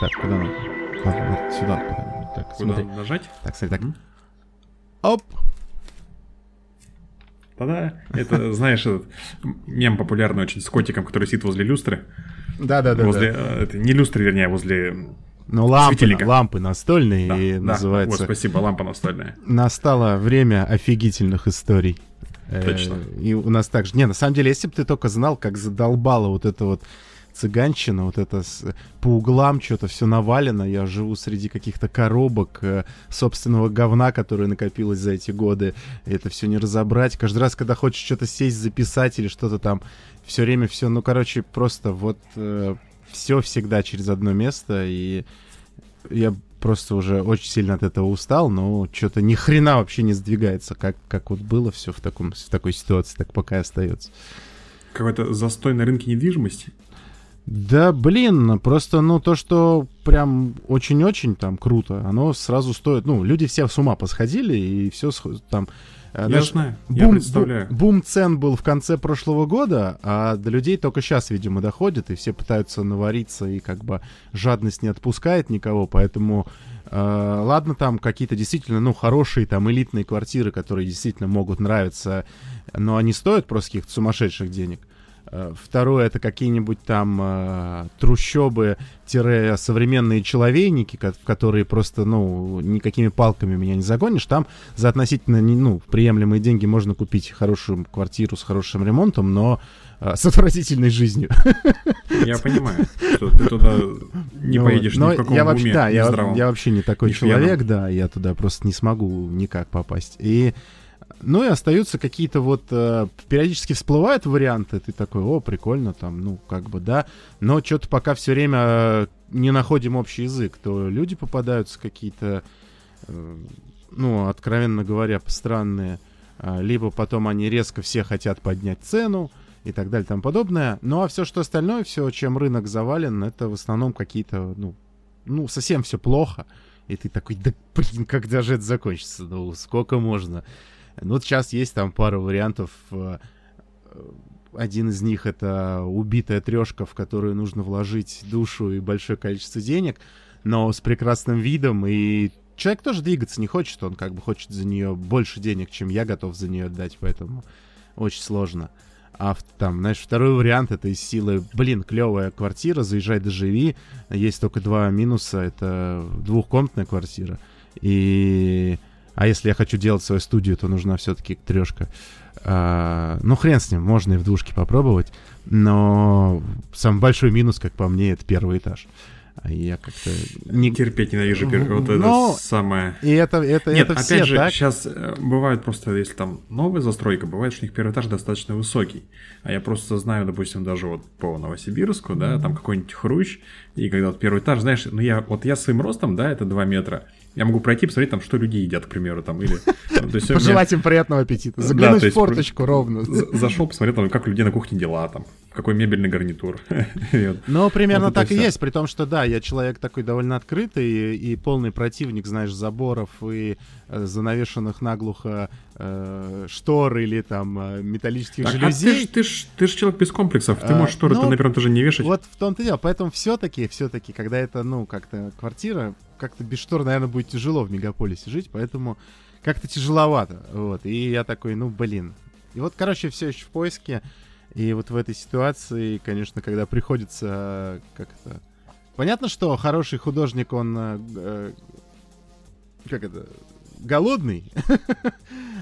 Так, куда надо? Вот сюда. Так, Куда смотри. нажать? Так, смотри, так. Мгм. Оп! Тогда это, знаешь, этот мем популярный очень с котиком, который сидит возле люстры. Да-да-да. возле, э, это, не люстры, вернее, а возле... Ну, лампы, светильника. лампы настольные Да, и да. называется... Вот, спасибо, лампа настольная. Настало время офигительных историй. Э, Точно. И у нас также... Не, на самом деле, если бы ты только знал, как задолбала вот это вот цыганщина, вот это с- по углам что-то все навалено. Я живу среди каких-то коробок э, собственного говна, которое накопилось за эти годы. Это все не разобрать. Каждый раз, когда хочешь что-то сесть, записать или что-то там, все время все, ну, короче, просто вот все всегда через одно место. И я просто уже очень сильно от этого устал, но что-то ни хрена вообще не сдвигается, как, как вот было все в, таком, в такой ситуации, так пока и остается. Какой-то застой на рынке недвижимости. Да, блин, просто, ну, то, что прям очень-очень там круто, оно сразу стоит, ну, люди все с ума посходили, и все там... э, Я знаешь, знаю, я бум, представляю. бу- бум цен был в конце прошлого года, а до людей только сейчас, видимо, доходит, и все пытаются навариться, и как бы жадность не отпускает никого, поэтому э, ладно там какие-то действительно, ну, хорошие там элитные квартиры, которые действительно могут нравиться, но они стоят просто каких-то сумасшедших денег. Э, Второе это какие-нибудь там э, трущобы-современные человейники, в которые просто, ну, никакими палками меня не загонишь. Там за относительно, ну, приемлемые деньги можно купить хорошую квартиру с хорошим ремонтом, но э, с отвратительной жизнью. Я понимаю, что ты туда не Вот. поедешь Но ни в каком я вообще, уме, да, я, вообще не такой человек, да, я туда просто не смогу никак попасть. И ну и остаются какие-то вот э, периодически всплывают варианты, ты такой, о, прикольно, там, ну как бы да, но что-то пока все время э, не находим общий язык, то люди попадаются какие-то, э, ну откровенно говоря, странные, а, либо потом они резко все хотят поднять цену и так далее и подобное. Ну а все, что остальное, все, чем рынок завален, это в основном какие-то, ну, ну совсем все плохо. И ты такой, да блин, когда же это закончится? Ну, сколько можно? Ну, вот сейчас есть там пару вариантов. э, Один из них это убитая трешка, в которую нужно вложить душу и большое количество денег, но с прекрасным видом. И человек тоже двигаться не хочет, он как бы хочет за нее больше денег, чем я готов за нее отдать, поэтому очень сложно. А там, знаешь, второй вариант это из силы, блин, клевая квартира, заезжай, доживи. Есть только два минуса, это двухкомнатная квартира. И... А если я хочу делать свою студию, то нужна все-таки трешка. А, ну, хрен с ним, можно и в двушке попробовать. Но самый большой минус, как по мне, это первый этаж. А я как-то не... Терпеть ненавижу пер- вот Но- это самое. И это, это, Нет, это опять все же, так. сейчас бывает просто, если там новая застройка, бывает, что у них первый этаж достаточно высокий. А я просто знаю, допустим, даже вот по Новосибирску, да, там какой-нибудь хрущ, и когда вот первый этаж, знаешь, ну я, вот я своим ростом, да, это 2 метра, я могу пройти, посмотреть там, что люди едят, к примеру, там, или... то есть у меня- Пожелать им приятного аппетита. Да, Заглянуть то в форточку ровно. За- Зашел, посмотрел, там, как у людей на кухне дела, там, какой мебельный гарнитур. Ну, примерно Вот так и есть, при том, что да, я человек такой довольно открытый и, и полный противник, знаешь, заборов и э, занавешенных наглухо э, штор или там э, металлических Так, а ты жалюзей. ж- ты ж ты ж человек без комплексов, ты А, можешь шторы-то ну, на первом этаже не вешать. Вот в том-то и дело. Поэтому все-таки, все-таки, когда это, ну, как-то квартира, как-то без штор, наверное, будет тяжело в мегаполисе жить, поэтому как-то тяжеловато. Вот. И я такой, ну, блин. И вот, короче, все еще в поиске. И вот в этой ситуации, конечно, когда приходится э, как-то... Понятно, что хороший художник, он... э, э, Как это? Голодный.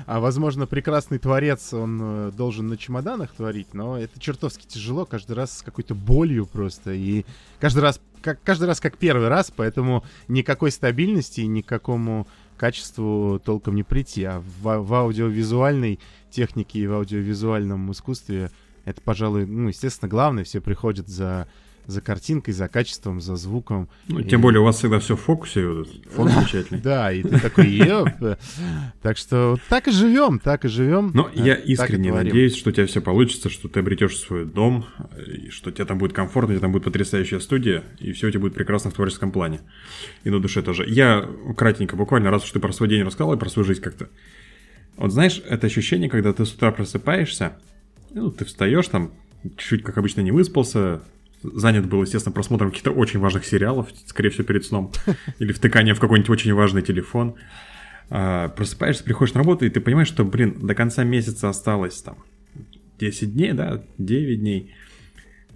А, возможно, прекрасный творец, он должен на чемоданах творить, но это чертовски тяжело, каждый раз с какой-то болью просто. И каждый раз, как, каждый раз как первый раз, поэтому никакой стабильности и никакому качеству толком не прийти. А в, в аудиовизуальной технике и в аудиовизуальном искусстве это, пожалуй, ну, естественно, главное. Все приходят за, за картинкой, за качеством, за звуком. Ну, И- тем более у вас всегда все в фокусе, фон замечательный. Да, и ты такой. Так что так и живем, так и живем. Но э, я искренне надеюсь, что у тебя все получится, что ты обретешь свой дом, и что тебе там будет комфортно, у тебя там будет потрясающая студия, и все у тебя будет прекрасно в творческом плане. И на душе тоже. Я кратенько, буквально, раз уж ты про свой день рассказал и про свою жизнь как-то. Вот знаешь, это ощущение, когда ты с утра просыпаешься, ну, ты встаешь там, чуть-чуть, как обычно, не выспался, занят был, естественно, просмотром каких-то очень важных сериалов, скорее всего, перед сном, или втыканием в какой-нибудь очень важный телефон. А, просыпаешься, приходишь на работу, и ты понимаешь, что, блин, до конца месяца осталось там 10 дней, да, 9 дней.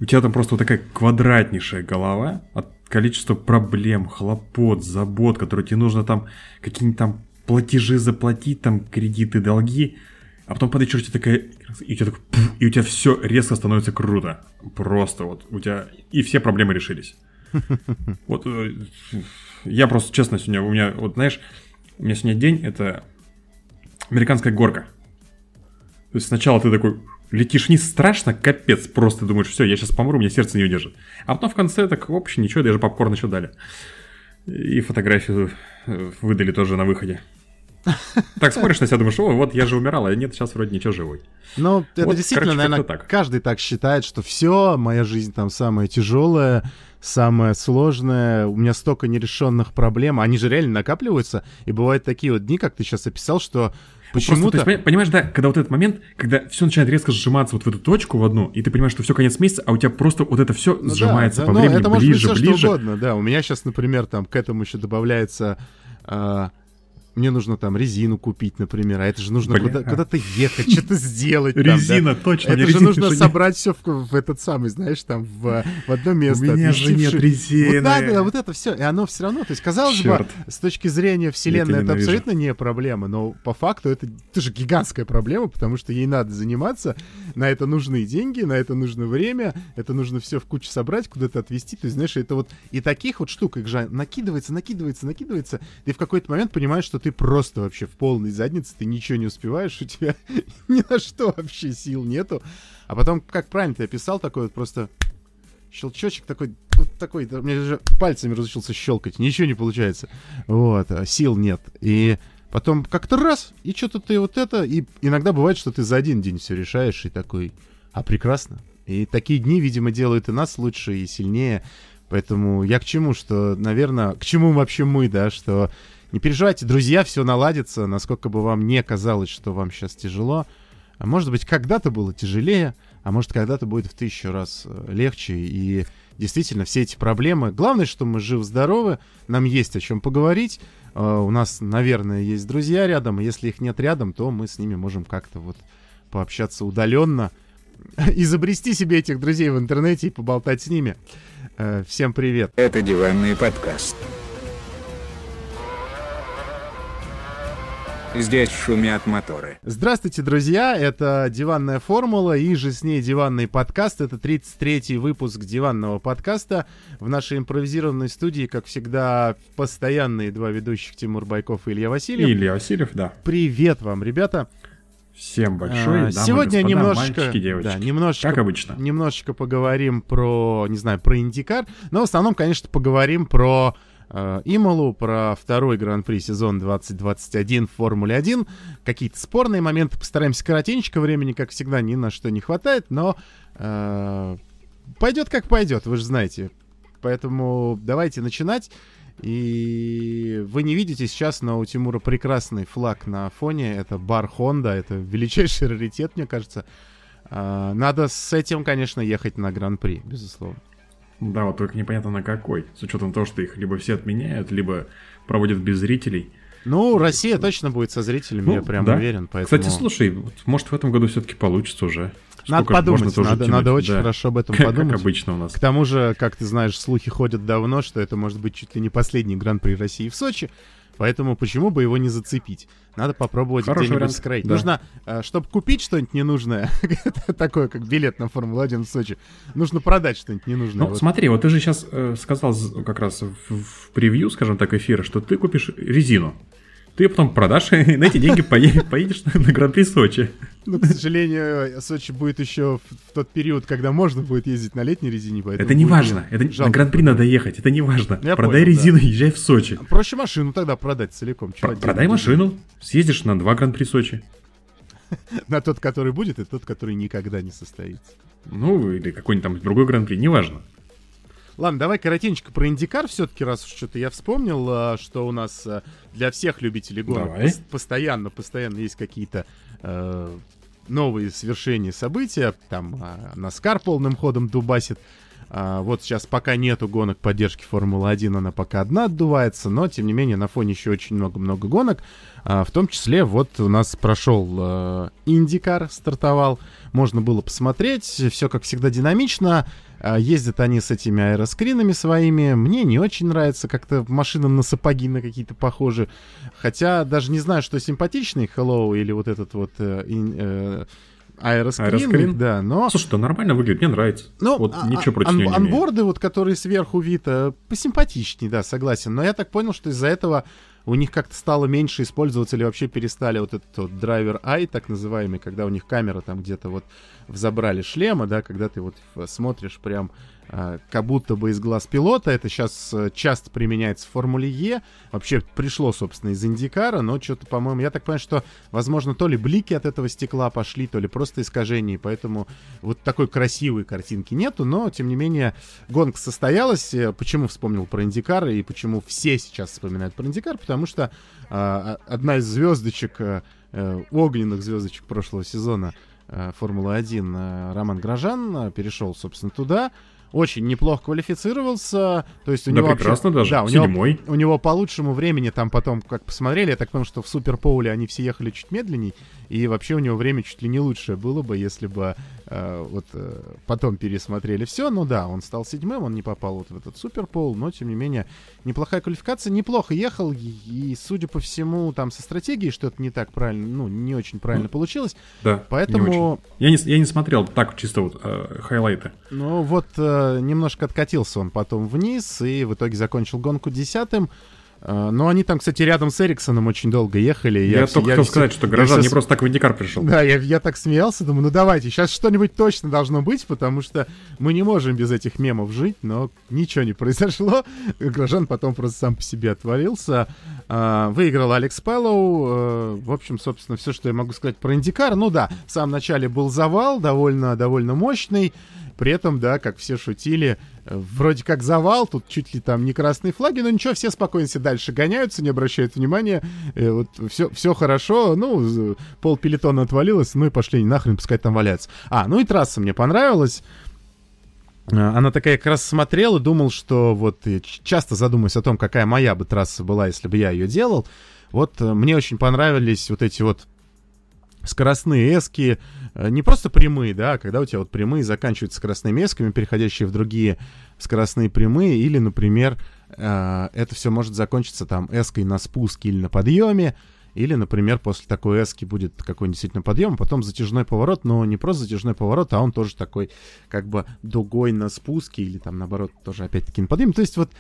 У тебя там просто вот такая квадратнейшая голова от количества проблем, хлопот, забот, которые тебе нужно там какие-нибудь там платежи заплатить, там кредиты, долги. А потом под вечер у тебя такая... И у тебя, так, и у тебя все резко становится круто. Просто вот у тебя... И все проблемы решились. Вот э, я просто, честно, сегодня у меня, вот знаешь, у меня сегодня день, это американская горка. То есть сначала ты такой летишь вниз, страшно, капец, просто думаешь, все, я сейчас помру, у меня сердце не удержит. А потом в конце так, в общем, ничего, даже попкорн еще дали. И фотографию э, выдали тоже на выходе. Так смотришь на себя, думаешь, о, вот я же умирал, а нет, сейчас вроде ничего живой. Ну, это вот, действительно, короче, наверное, так. каждый так считает, что все, моя жизнь там самая тяжелая, самое сложное, у меня столько нерешенных проблем, они же реально накапливаются, и бывают такие вот дни, как ты сейчас описал, что Почему-то... Просто, понимаешь, да, когда вот этот момент, когда все начинает резко сжиматься вот в эту точку в одну, и ты понимаешь, что все конец месяца, а у тебя просто вот это все ну, сжимается да, по да, времени это ближе, может быть ближе. Что угодно, да. У меня сейчас, например, там к этому еще добавляется э, мне нужно там резину купить, например, а это же нужно куда- куда-то ехать, что-то сделать. Резина, точно. Это же нужно собрать все в этот самый, знаешь, там в одно место. У меня же нет резины. Вот надо, вот это все, и оно все равно, то есть казалось бы, с точки зрения вселенной это абсолютно не проблема, но по факту это тоже гигантская проблема, потому что ей надо заниматься, на это нужны деньги, на это нужно время, это нужно все в кучу собрать, куда-то отвезти, то есть, знаешь, это вот и таких вот штук, их же накидывается, накидывается, накидывается, и в какой-то момент понимаешь, что ты просто вообще в полной заднице, ты ничего не успеваешь, у тебя ни на что вообще сил нету. А потом, как правильно ты описал, такой вот просто щелчочек такой, вот такой, мне же пальцами разучился щелкать, ничего не получается. Вот, а сил нет. И потом как-то раз, и что-то ты вот это, и иногда бывает, что ты за один день все решаешь, и такой, а прекрасно. И такие дни, видимо, делают и нас лучше, и сильнее. Поэтому я к чему, что, наверное, к чему вообще мы, да, что не переживайте, друзья, все наладится, насколько бы вам не казалось, что вам сейчас тяжело. А может быть, когда-то было тяжелее, а может, когда-то будет в тысячу раз э, легче. И действительно, все эти проблемы... Главное, что мы живы-здоровы, нам есть о чем поговорить. Uh, у нас, наверное, есть друзья рядом. Если их нет рядом, то мы с ними можем как-то вот пообщаться удаленно, изобрести себе этих друзей в интернете и поболтать с ними. Uh, всем привет. Это диванный подкаст. Здесь шумят моторы. Здравствуйте, друзья! Это «Диванная формула» и же с ней «Диванный подкаст». Это 33-й выпуск «Диванного подкаста». В нашей импровизированной студии, как всегда, постоянные два ведущих Тимур Байков и Илья Васильев. И Илья Васильев, да. Привет вам, ребята! Всем большой, а, Сегодня господа, немножечко, мальчики, девочки. Да, немножечко, как обычно. Немножечко поговорим про, не знаю, про Индикар, но в основном, конечно, поговорим про Э, Ималу, про второй гран-при сезон 2021 в Формуле 1. Какие-то спорные моменты. Постараемся коротенько. Времени, как всегда, ни на что не хватает, но э, пойдет как пойдет, вы же знаете. Поэтому давайте начинать. И вы не видите сейчас, но у Тимура прекрасный флаг на фоне. Это бар Honda, это величайший раритет, мне кажется. Э, надо с этим, конечно, ехать на гран-при, безусловно. Да, вот только непонятно на какой. С учетом того, что их либо все отменяют, либо проводят без зрителей. Ну, Россия точно будет со зрителями, ну, я прям да. уверен. Поэтому... Кстати, слушай, вот, может в этом году все-таки получится уже. Надо Сколько подумать, надо, надо очень да. хорошо об этом как, подумать. Как обычно у нас. К тому же, как ты знаешь, слухи ходят давно, что это может быть чуть ли не последний гран-при России в Сочи. Поэтому почему бы его не зацепить? Надо попробовать где-нибудь скроить. Да. Нужно, э, чтобы купить что-нибудь ненужное, такое как билет на Формулу-1 в Сочи, нужно продать что-нибудь ненужное. Ну, вот. смотри, вот ты же сейчас э, сказал как раз в, в превью, скажем так, эфира, что ты купишь резину ты ее потом продашь, и на эти деньги поедешь на Гран-при Сочи. Ну, к сожалению, Сочи будет еще в тот период, когда можно будет ездить на летней резине, поэтому... Это не важно, это на Гран-при надо ехать, это не важно. Я Продай резину, езжай в Сочи. Проще машину тогда продать целиком. Про- продай машину, съездишь на два Гран-при Сочи. На тот, который будет, и тот, который никогда не состоится. Ну, или какой-нибудь там другой Гран-при, неважно. Ладно, давай коротенько про Индикар все-таки, раз что-то я вспомнил, а, что у нас а, для всех любителей гонок давай. постоянно, постоянно есть какие-то э, новые свершения события. Там э, Наскар полным ходом дубасит. А, вот сейчас пока нету гонок поддержки Формулы-1, она пока одна отдувается, но, тем не менее, на фоне еще очень много-много гонок. А, в том числе, вот у нас прошел э, Индикар, стартовал, можно было посмотреть, все, как всегда, динамично. А, ездят они с этими аэроскринами своими. Мне не очень нравится, как-то машина на сапоги на какие-то похожи. Хотя даже не знаю, что симпатичный Hello или вот этот вот э, э, аэроскрин, Аэроскрин? да, но... Слушай, да нормально выглядит, мне нравится. Ну, вот а- ничего а- против ан- не имею. Анборды, вот, которые сверху вид, э, посимпатичнее, да, согласен. Но я так понял, что из-за этого у них как-то стало меньше использоваться или вообще перестали вот этот вот драйвер ай, так называемый, когда у них камера там где-то вот взобрали шлема, да, когда ты вот смотришь прям как будто бы из глаз пилота. Это сейчас часто применяется в Формуле Е. Вообще пришло, собственно, из Индикара, но что-то, по-моему, я так понимаю, что, возможно, то ли блики от этого стекла пошли, то ли просто искажения, и поэтому вот такой красивой картинки нету, но, тем не менее, гонка состоялась. Э, Почему вспомнил про Индикар и почему все сейчас вспоминают про Индикар? Потому что а, одна из звездочек, э, э, огненных звездочек прошлого сезона э, Формулы-1, э, Роман Грожан, э, перешел, собственно, туда. Очень неплохо квалифицировался. То есть у Да него прекрасно вообще, даже, Да, у него, седьмой. у него по лучшему времени там потом, как посмотрели, я так понял, что в Суперпоуле они все ехали чуть медленней, и вообще у него время чуть ли не лучшее было бы, если бы э, вот э, потом пересмотрели все. Ну да, он стал седьмым, он не попал вот в этот Суперпоул, но тем не менее неплохая квалификация, неплохо ехал, и, и, судя по всему, там со стратегией что-то не так правильно, ну не очень правильно получилось. Да, не Поэтому- очень. Я не, я не смотрел так чисто вот э, хайлайты. Ну вот э, немножко откатился он потом вниз и в итоге закончил гонку десятым. Э, но они там, кстати, рядом с Эриксоном очень долго ехали. Я, все- только хотел все- сказать, что я горожан все не просто так в Индикар пришел. Да, я, я так смеялся, думаю, ну давайте, сейчас что-нибудь точно должно быть, потому что мы не можем без этих мемов жить, но ничего не произошло. Грожан потом просто сам по себе отвалился. А, выиграл Алекс Пэллоу. Э, в общем, собственно, все, что я могу сказать про Индикар. Ну да, в самом начале был завал, довольно, довольно мощный. При этом, да, как все шутили, э, вроде как завал, тут чуть ли там не красные флаги, но ничего, все спокойно себе дальше гоняются, не обращают внимания. Э, вот все, все хорошо, ну, пол пелетона отвалилось, ну и пошли нахрен, пускай там валяются. А, ну и трасса мне понравилась. Э, Она такая как раз смотрел и думал, что вот ч- часто задумываюсь о том, какая моя бы трасса была, если бы я ее делал. Вот э, мне очень понравились вот эти вот скоростные эски, э, не просто прямые, да, а когда у тебя вот прямые заканчиваются скоростными эсками, переходящие в другие скоростные прямые, или, например, э, это все может закончиться там эской на спуске или на подъеме, или, например, после такой эски будет какой-нибудь действительно подъем, а потом затяжной поворот, но не просто затяжной поворот, а он тоже такой как бы дугой на спуске, или там наоборот тоже опять-таки на подъеме. То есть вот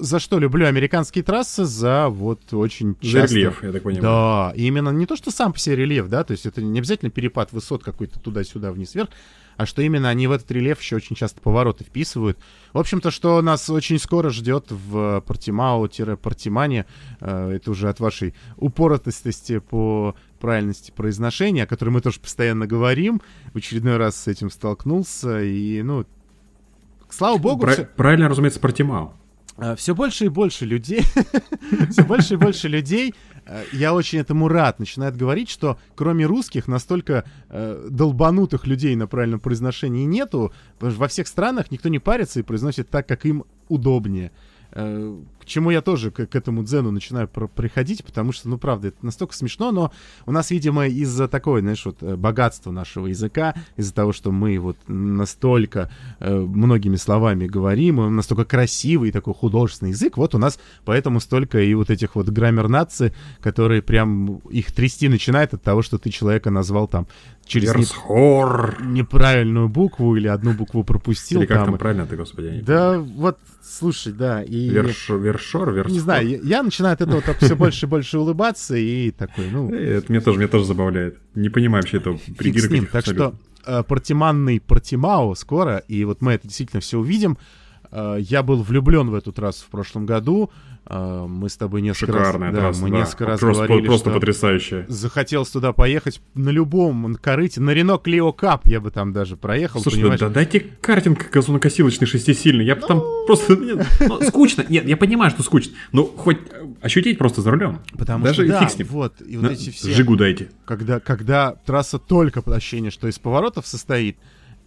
за что люблю американские трассы, за вот очень За часто... рельеф, я так понимаю. Да, и именно не то, что сам по себе рельеф, да, то есть это не обязательно перепад высот какой-то туда-сюда, вниз-вверх, а что именно они в этот рельеф еще очень часто повороты вписывают. В общем-то, что нас очень скоро ждет в Портимао-Портимане, э, это уже от вашей упоротости по правильности произношения, о которой мы тоже постоянно говорим, в очередной раз с этим столкнулся, и, ну, слава богу, Пра- всё- Правильно, разумеется, Портимао. Все больше и больше людей, все больше и больше людей, э, я очень этому рад, начинают говорить, что кроме русских настолько э, долбанутых людей на правильном произношении нету, потому что во всех странах никто не парится и произносит так, как им удобнее. Э, К чему я тоже к, к этому дзену начинаю про- приходить, потому что, ну, правда, это настолько смешно, но у нас, видимо, из-за такой, знаешь, вот э, богатства нашего языка, из-за того, что мы вот настолько э, многими словами говорим, он настолько красивый такой художественный язык, вот у нас поэтому столько и вот этих вот граммер-нации, которые прям их трясти начинает от того, что ты человека назвал там через не- неправильную букву или одну букву пропустил Или как там. там правильно ты, господи, Да, вот, слушай, да, и... Верш, вершор, версхор. Не знаю, я, я начинаю от этого только все больше и больше улыбаться и такой, ну, Это меня тоже, меня тоже забавляет. Не понимаю вообще этого этих Так что э, Портиманный Портимао скоро, и вот мы это действительно все увидим. Э, я был влюблен в эту трассу в прошлом году. Э, мы с тобой несколько Шикарная раз, да, трасса, мы да. несколько раз просто, говорили, просто что потрясающая. захотелось туда поехать на любом корыте, на Рено Клио Кап я бы там даже проехал, Слушай, понимаешь? да, дайте картинг газонокосилочный шестисильный. Я бы там просто... нет, ну, скучно. Нет, я понимаю, что скучно. Но хоть э, ощутить просто за рулем. Потому Даже что да, фиг с ним. вот, и вот На- эти все... Жигу дайте. когда, когда трасса только по ощущение, что из поворотов состоит,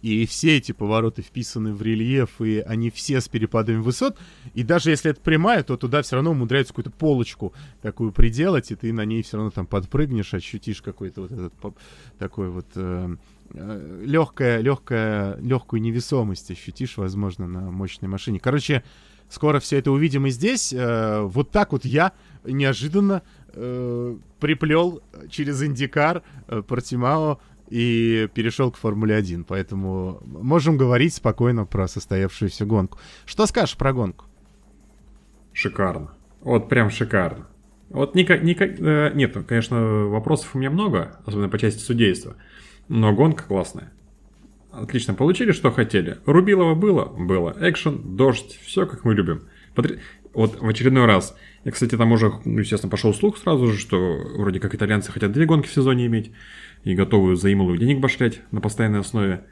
и все эти повороты вписаны в рельеф, и они все с перепадами высот. И даже если это прямая, то туда все равно умудряются какую-то полочку такую приделать, и ты на ней все равно там подпрыгнешь, ощутишь какой-то вот этот такой вот э, э, легкая, легкая, легкую невесомость ощутишь, возможно, на мощной машине. Короче, скоро все это увидим и здесь. Э, вот так вот я неожиданно э, приплел через Индикар э, Портимао и перешел к Формуле 1. Поэтому можем говорить спокойно про состоявшуюся гонку. Что скажешь про гонку? Шикарно. Вот прям шикарно. Вот никак, никак, э, нет, конечно, вопросов у меня много, особенно по части судейства, но гонка классная. Отлично получили, что хотели. Рубилова было? Было. Экшен, дождь, все как мы любим. Потр... Вот в очередной раз. Я, кстати, там уже, ну, естественно, пошел слух сразу же, что вроде как итальянцы хотят две гонки в сезоне иметь и готовы за денег башлять на постоянной основе.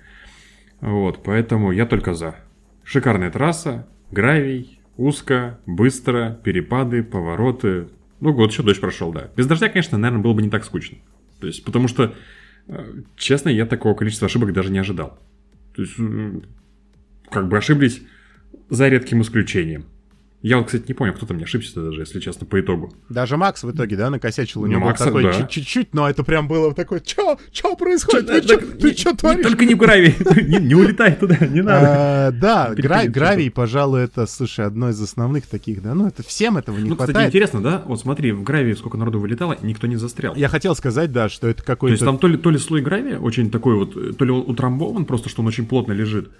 Вот, поэтому я только за. Шикарная трасса, гравий, узко, быстро, перепады, повороты. Ну, год еще дождь прошел, да. Без дождя, конечно, наверное, было бы не так скучно. То есть, потому что, э, честно, я такого количества ошибок даже не ожидал. То есть, как бы ошиблись за редким исключением. Я кстати, не понял, кто там не ошибся даже, если честно, по итогу. Даже Макс в итоге, да, накосячил. У Ну, него Макса, такой да. чуть- чуть-чуть, но это прям было такой, чё, чё происходит? Ты Чё, чё, так, ты не- чё не- творишь? Только не в гравий, не, не улетай туда, не надо. А, Да, гравий, пожалуй, это, слушай, одно из основных таких, да, ну это всем этого не Ну, кстати, хватает. интересно, да? Вот смотри, в гравии сколько народу вылетало, никто не застрял. Я хотел сказать, да, что это То есть какой-то... там то ли, то ли слой гравия очень такой вот, то ли он утрамбован, просто что он очень плотно лежит,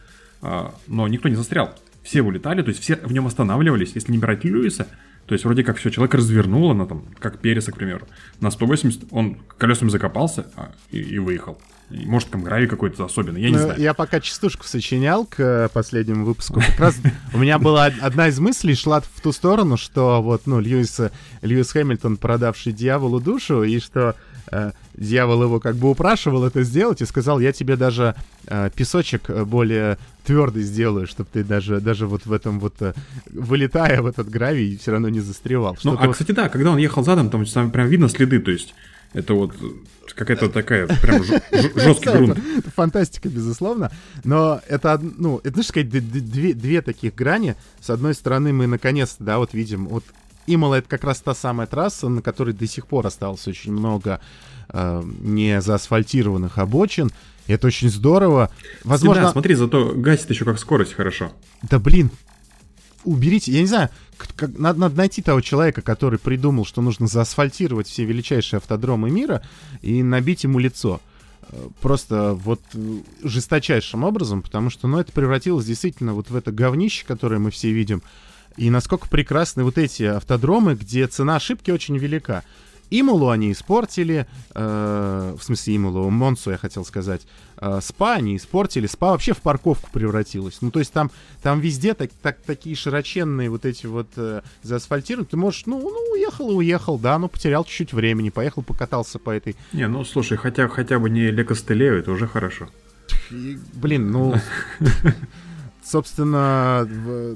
а, но никто не застрял. Все улетали, то есть все в нем останавливались, если не брать Льюиса, то есть вроде как все, человек развернуло, на там, как Переса, к примеру, на 180, он колесами закопался а, и, и выехал. Может, там гравий какой-то особенный, я не Ну, знаю. Я пока частушку сочинял к э, последнему выпуску. Как раз у меня была од- одна из мыслей шла в ту сторону, что вот, ну, Льюис, э, Льюис Хэмилтон, продавший дьяволу душу, и что э, дьявол его как бы упрашивал это сделать и сказал, я тебе даже э, песочек э, более твердый сделаю, чтобы ты даже, даже вот в этом вот, э, вылетая в этот гравий, все равно не застревал. Ну, а, вот- кстати, да, когда он ехал задом, там прям видно следы, то есть это вот какая-то такая прям жесткий грунт. Фантастика, безусловно. Но это, ну, это, знаешь, сказать, две, две таких грани. С одной стороны, мы наконец-то, да, вот видим, вот Имола это как раз та самая трасса, на которой до сих пор осталось очень много э, не заасфальтированных обочин. И это очень здорово. Возможно, Да, смотри, зато гасит еще как скорость хорошо. да блин, уберите, я не знаю, как- надо, надо найти того человека, который придумал, что нужно заасфальтировать все величайшие автодромы мира и набить ему лицо. Э, Просто вот э, жесточайшим образом, потому что, ну, это превратилось действительно вот в это говнище, которое мы все видим. И насколько прекрасны вот эти автодромы, где цена ошибки очень велика. Имулу они испортили, э, в смысле Имулу, Монсу я хотел сказать. Э, СПА они испортили, СПА вообще в парковку превратилась. Ну, то есть там, там везде так, так, такие широченные вот эти вот э, заасфальтированы. Ты можешь, ну, ну, уехал и уехал, да, ну, потерял чуть-чуть времени, поехал, покатался по этой... Не, ну слушай, хотя, хотя бы не Лекостелео, это уже хорошо. И, блин, ну... Собственно,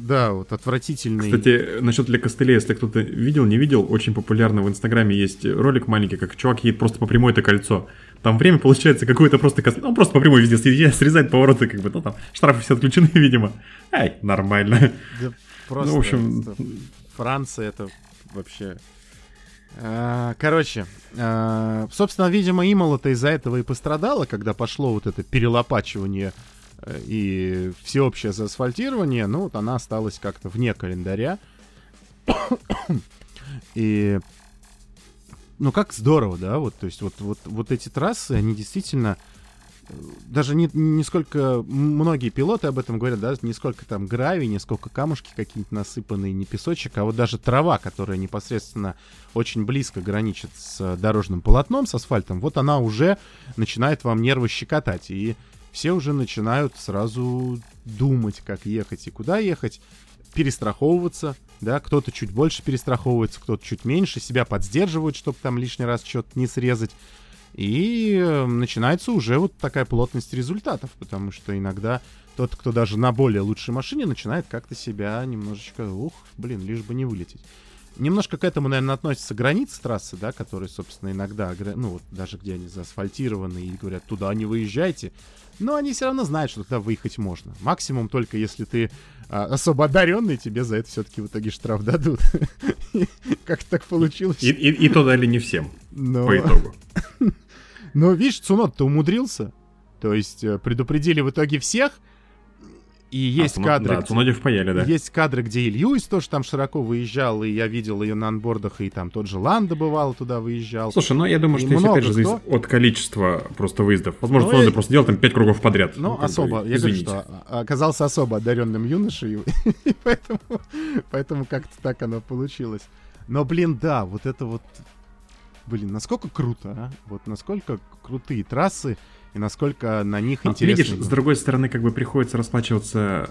да, вот отвратительный... Кстати, насчет Лекостелео, если кто-то видел, не видел, очень популярно в Инстаграме есть ролик маленький, как чувак едет просто по прямой это кольцо. Там время получается какое-то просто... кос- Ну, просто по прямой везде срезает повороты, как бы, ну, там штрафы все отключены, видимо. Ай, нормально. Да просто, Ну, в общем- это- Франция это вообще... А, Короче, а, собственно, видимо, Имола-то из-за этого и пострадала, когда пошло вот это перелопачивание и всеобщее заасфальтирование, ну, вот она осталась как-то вне календаря. И ну как здорово, да, вот, то есть вот, вот, вот эти трассы, они действительно э, даже не, не сколько многие пилоты об этом говорят, да, не сколько там гравий, не сколько камушки какие-нибудь насыпанные, не песочек, а вот даже трава, которая непосредственно очень близко граничит с э, дорожным полотном, с асфальтом, вот она уже начинает вам нервы щекотать, и все уже начинают сразу думать, как ехать и куда ехать, перестраховываться, да, кто-то чуть больше перестраховывается, кто-то чуть меньше, себя подсдерживают, чтобы там лишний раз что-то не срезать. И э, начинается уже вот такая плотность результатов, потому что иногда тот, кто даже на более лучшей машине, начинает как-то себя немножечко, ух, блин, лишь бы не вылететь. Немножко к этому, наверное, относятся границы трассы, да, которые, собственно, иногда, ну, вот даже где они заасфальтированы и говорят, туда не выезжайте. Но они все равно знают, что туда выехать можно. Максимум только если ты а, особо одаренный, тебе за это все-таки в итоге штраф дадут. Как так получилось? И, то дали не всем, по итогу. Но видишь, Цунот-то умудрился. То есть э, предупредили в итоге всех. И есть А, кадры, Да, где- впаяли, да. Есть кадры, где и Льюис тоже там широко выезжал, и я видел ее на анбордах, и там тот же Ланда бывало туда выезжал. Слушай, ну я думаю, И что много опять же зависит кто. от количества просто выездов. Возможно, Ну, Цуноди я- просто делал там 5 кругов подряд. Ну, бы, особо. Я говорю, извините. что а- оказался особо одаренным юношей, и поэтому, поэтому как-то так оно получилось. Но, блин, да, вот это вот... Блин, насколько круто, а? Вот насколько крутые трассы, и насколько на них Ну, интересно. видишь, с другой стороны, как бы приходится расплачиваться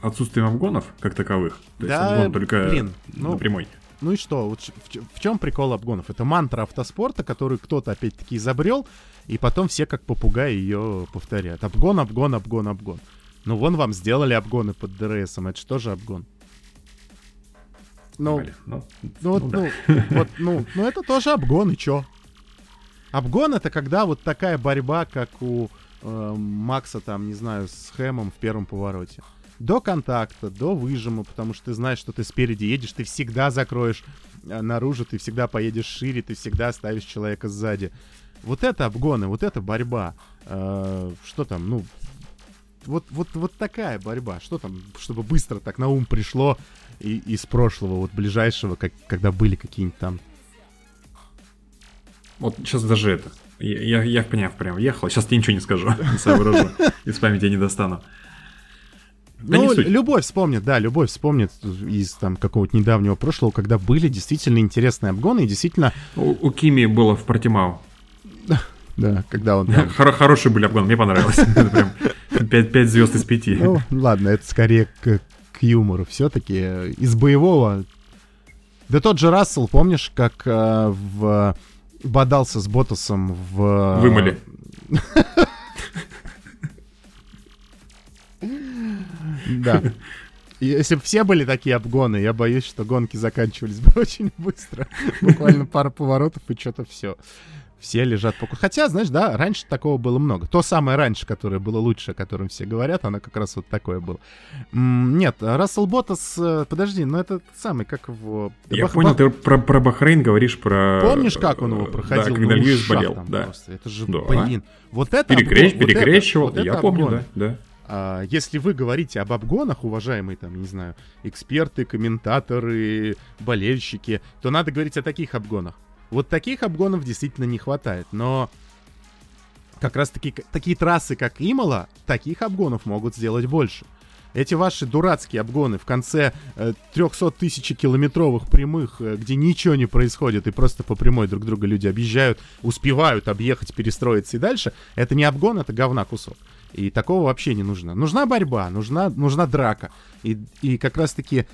отсутствием обгонов, как таковых. То есть Да, обгон только блин, ну, на прямой. Ну и что? Вот в, чем прикол обгонов? Это мантра автоспорта, которую кто-то опять-таки изобрел, и потом все как попугаи ее повторяют. Обгон, обгон, обгон, обгон. Ну вон вам сделали обгоны под ДРСом, это что же обгон? Ну, Блин, ну, ну, вот, ну да. ну, вот, ну, ну, это тоже обгон, и чё? Обгон это когда вот такая борьба, как у э, Макса, там, не знаю, с Хэмом в первом повороте. До контакта, до выжима, потому что ты знаешь, что ты спереди едешь, ты всегда закроешь э, наружу, ты всегда поедешь шире, ты всегда оставишь человека сзади. Вот это обгоны, вот это борьба. Э, что там, ну, вот, вот, вот такая борьба. Что там, чтобы быстро так на ум пришло и, из прошлого, вот ближайшего, как, когда были какие-нибудь там. Вот сейчас даже это. Я, я, я поняв, прям ехал. Сейчас тебе ничего не скажу. Не соображу. Из памяти не достану. Да ну, любовь вспомнит, да, любовь вспомнит из там какого-то недавнего прошлого, когда были действительно интересные обгоны, и действительно, У, у Кими было в Портимау. да, когда он там... Хорошие были обгоны, мне понравилось. Прям 5, звезд из 5. Ну, ладно, это скорее к, к юмору. Все-таки из боевого... Да тот же Рассел, помнишь, как э, в... бодался с Ботасом в... Вымыли. Да. Если бы все были такие обгоны, я боюсь, что гонки заканчивались бы очень быстро. Буквально пара поворотов и что-то все. Все лежат по... ку- Хотя, знаешь, да, раньше такого было много. То самое раньше, которое было лучше, о котором все говорят, оно как раз вот такое было. М, Нет, Рассел Ботас... э, Подожди, ну это самый, как его... Я Бах- понял, ты про, про Бахрейн говоришь про... Помнишь, как он его э, проходил? Да, когда на Льюис болел, там да. просто? Это же, Да. блин. Вот это... Перекрещ- обгон, вот это- перекрещивал, вот это я помню, обгон. да, да. А, если вы говорите об обгонах, уважаемые, там, не знаю, эксперты, комментаторы, болельщики, то надо говорить о таких обгонах. Вот таких обгонов действительно не хватает, но как раз таки такие трассы, как Имала, таких обгонов могут сделать больше. Эти ваши дурацкие обгоны в конце э, 300 тысяч километровых прямых, э, где ничего не происходит, и просто по прямой друг друга люди объезжают, успевают объехать, перестроиться и дальше, это не обгон, это говна кусок. И такого вообще не нужно. Нужна борьба, нужна, нужна драка. И, и как раз-таки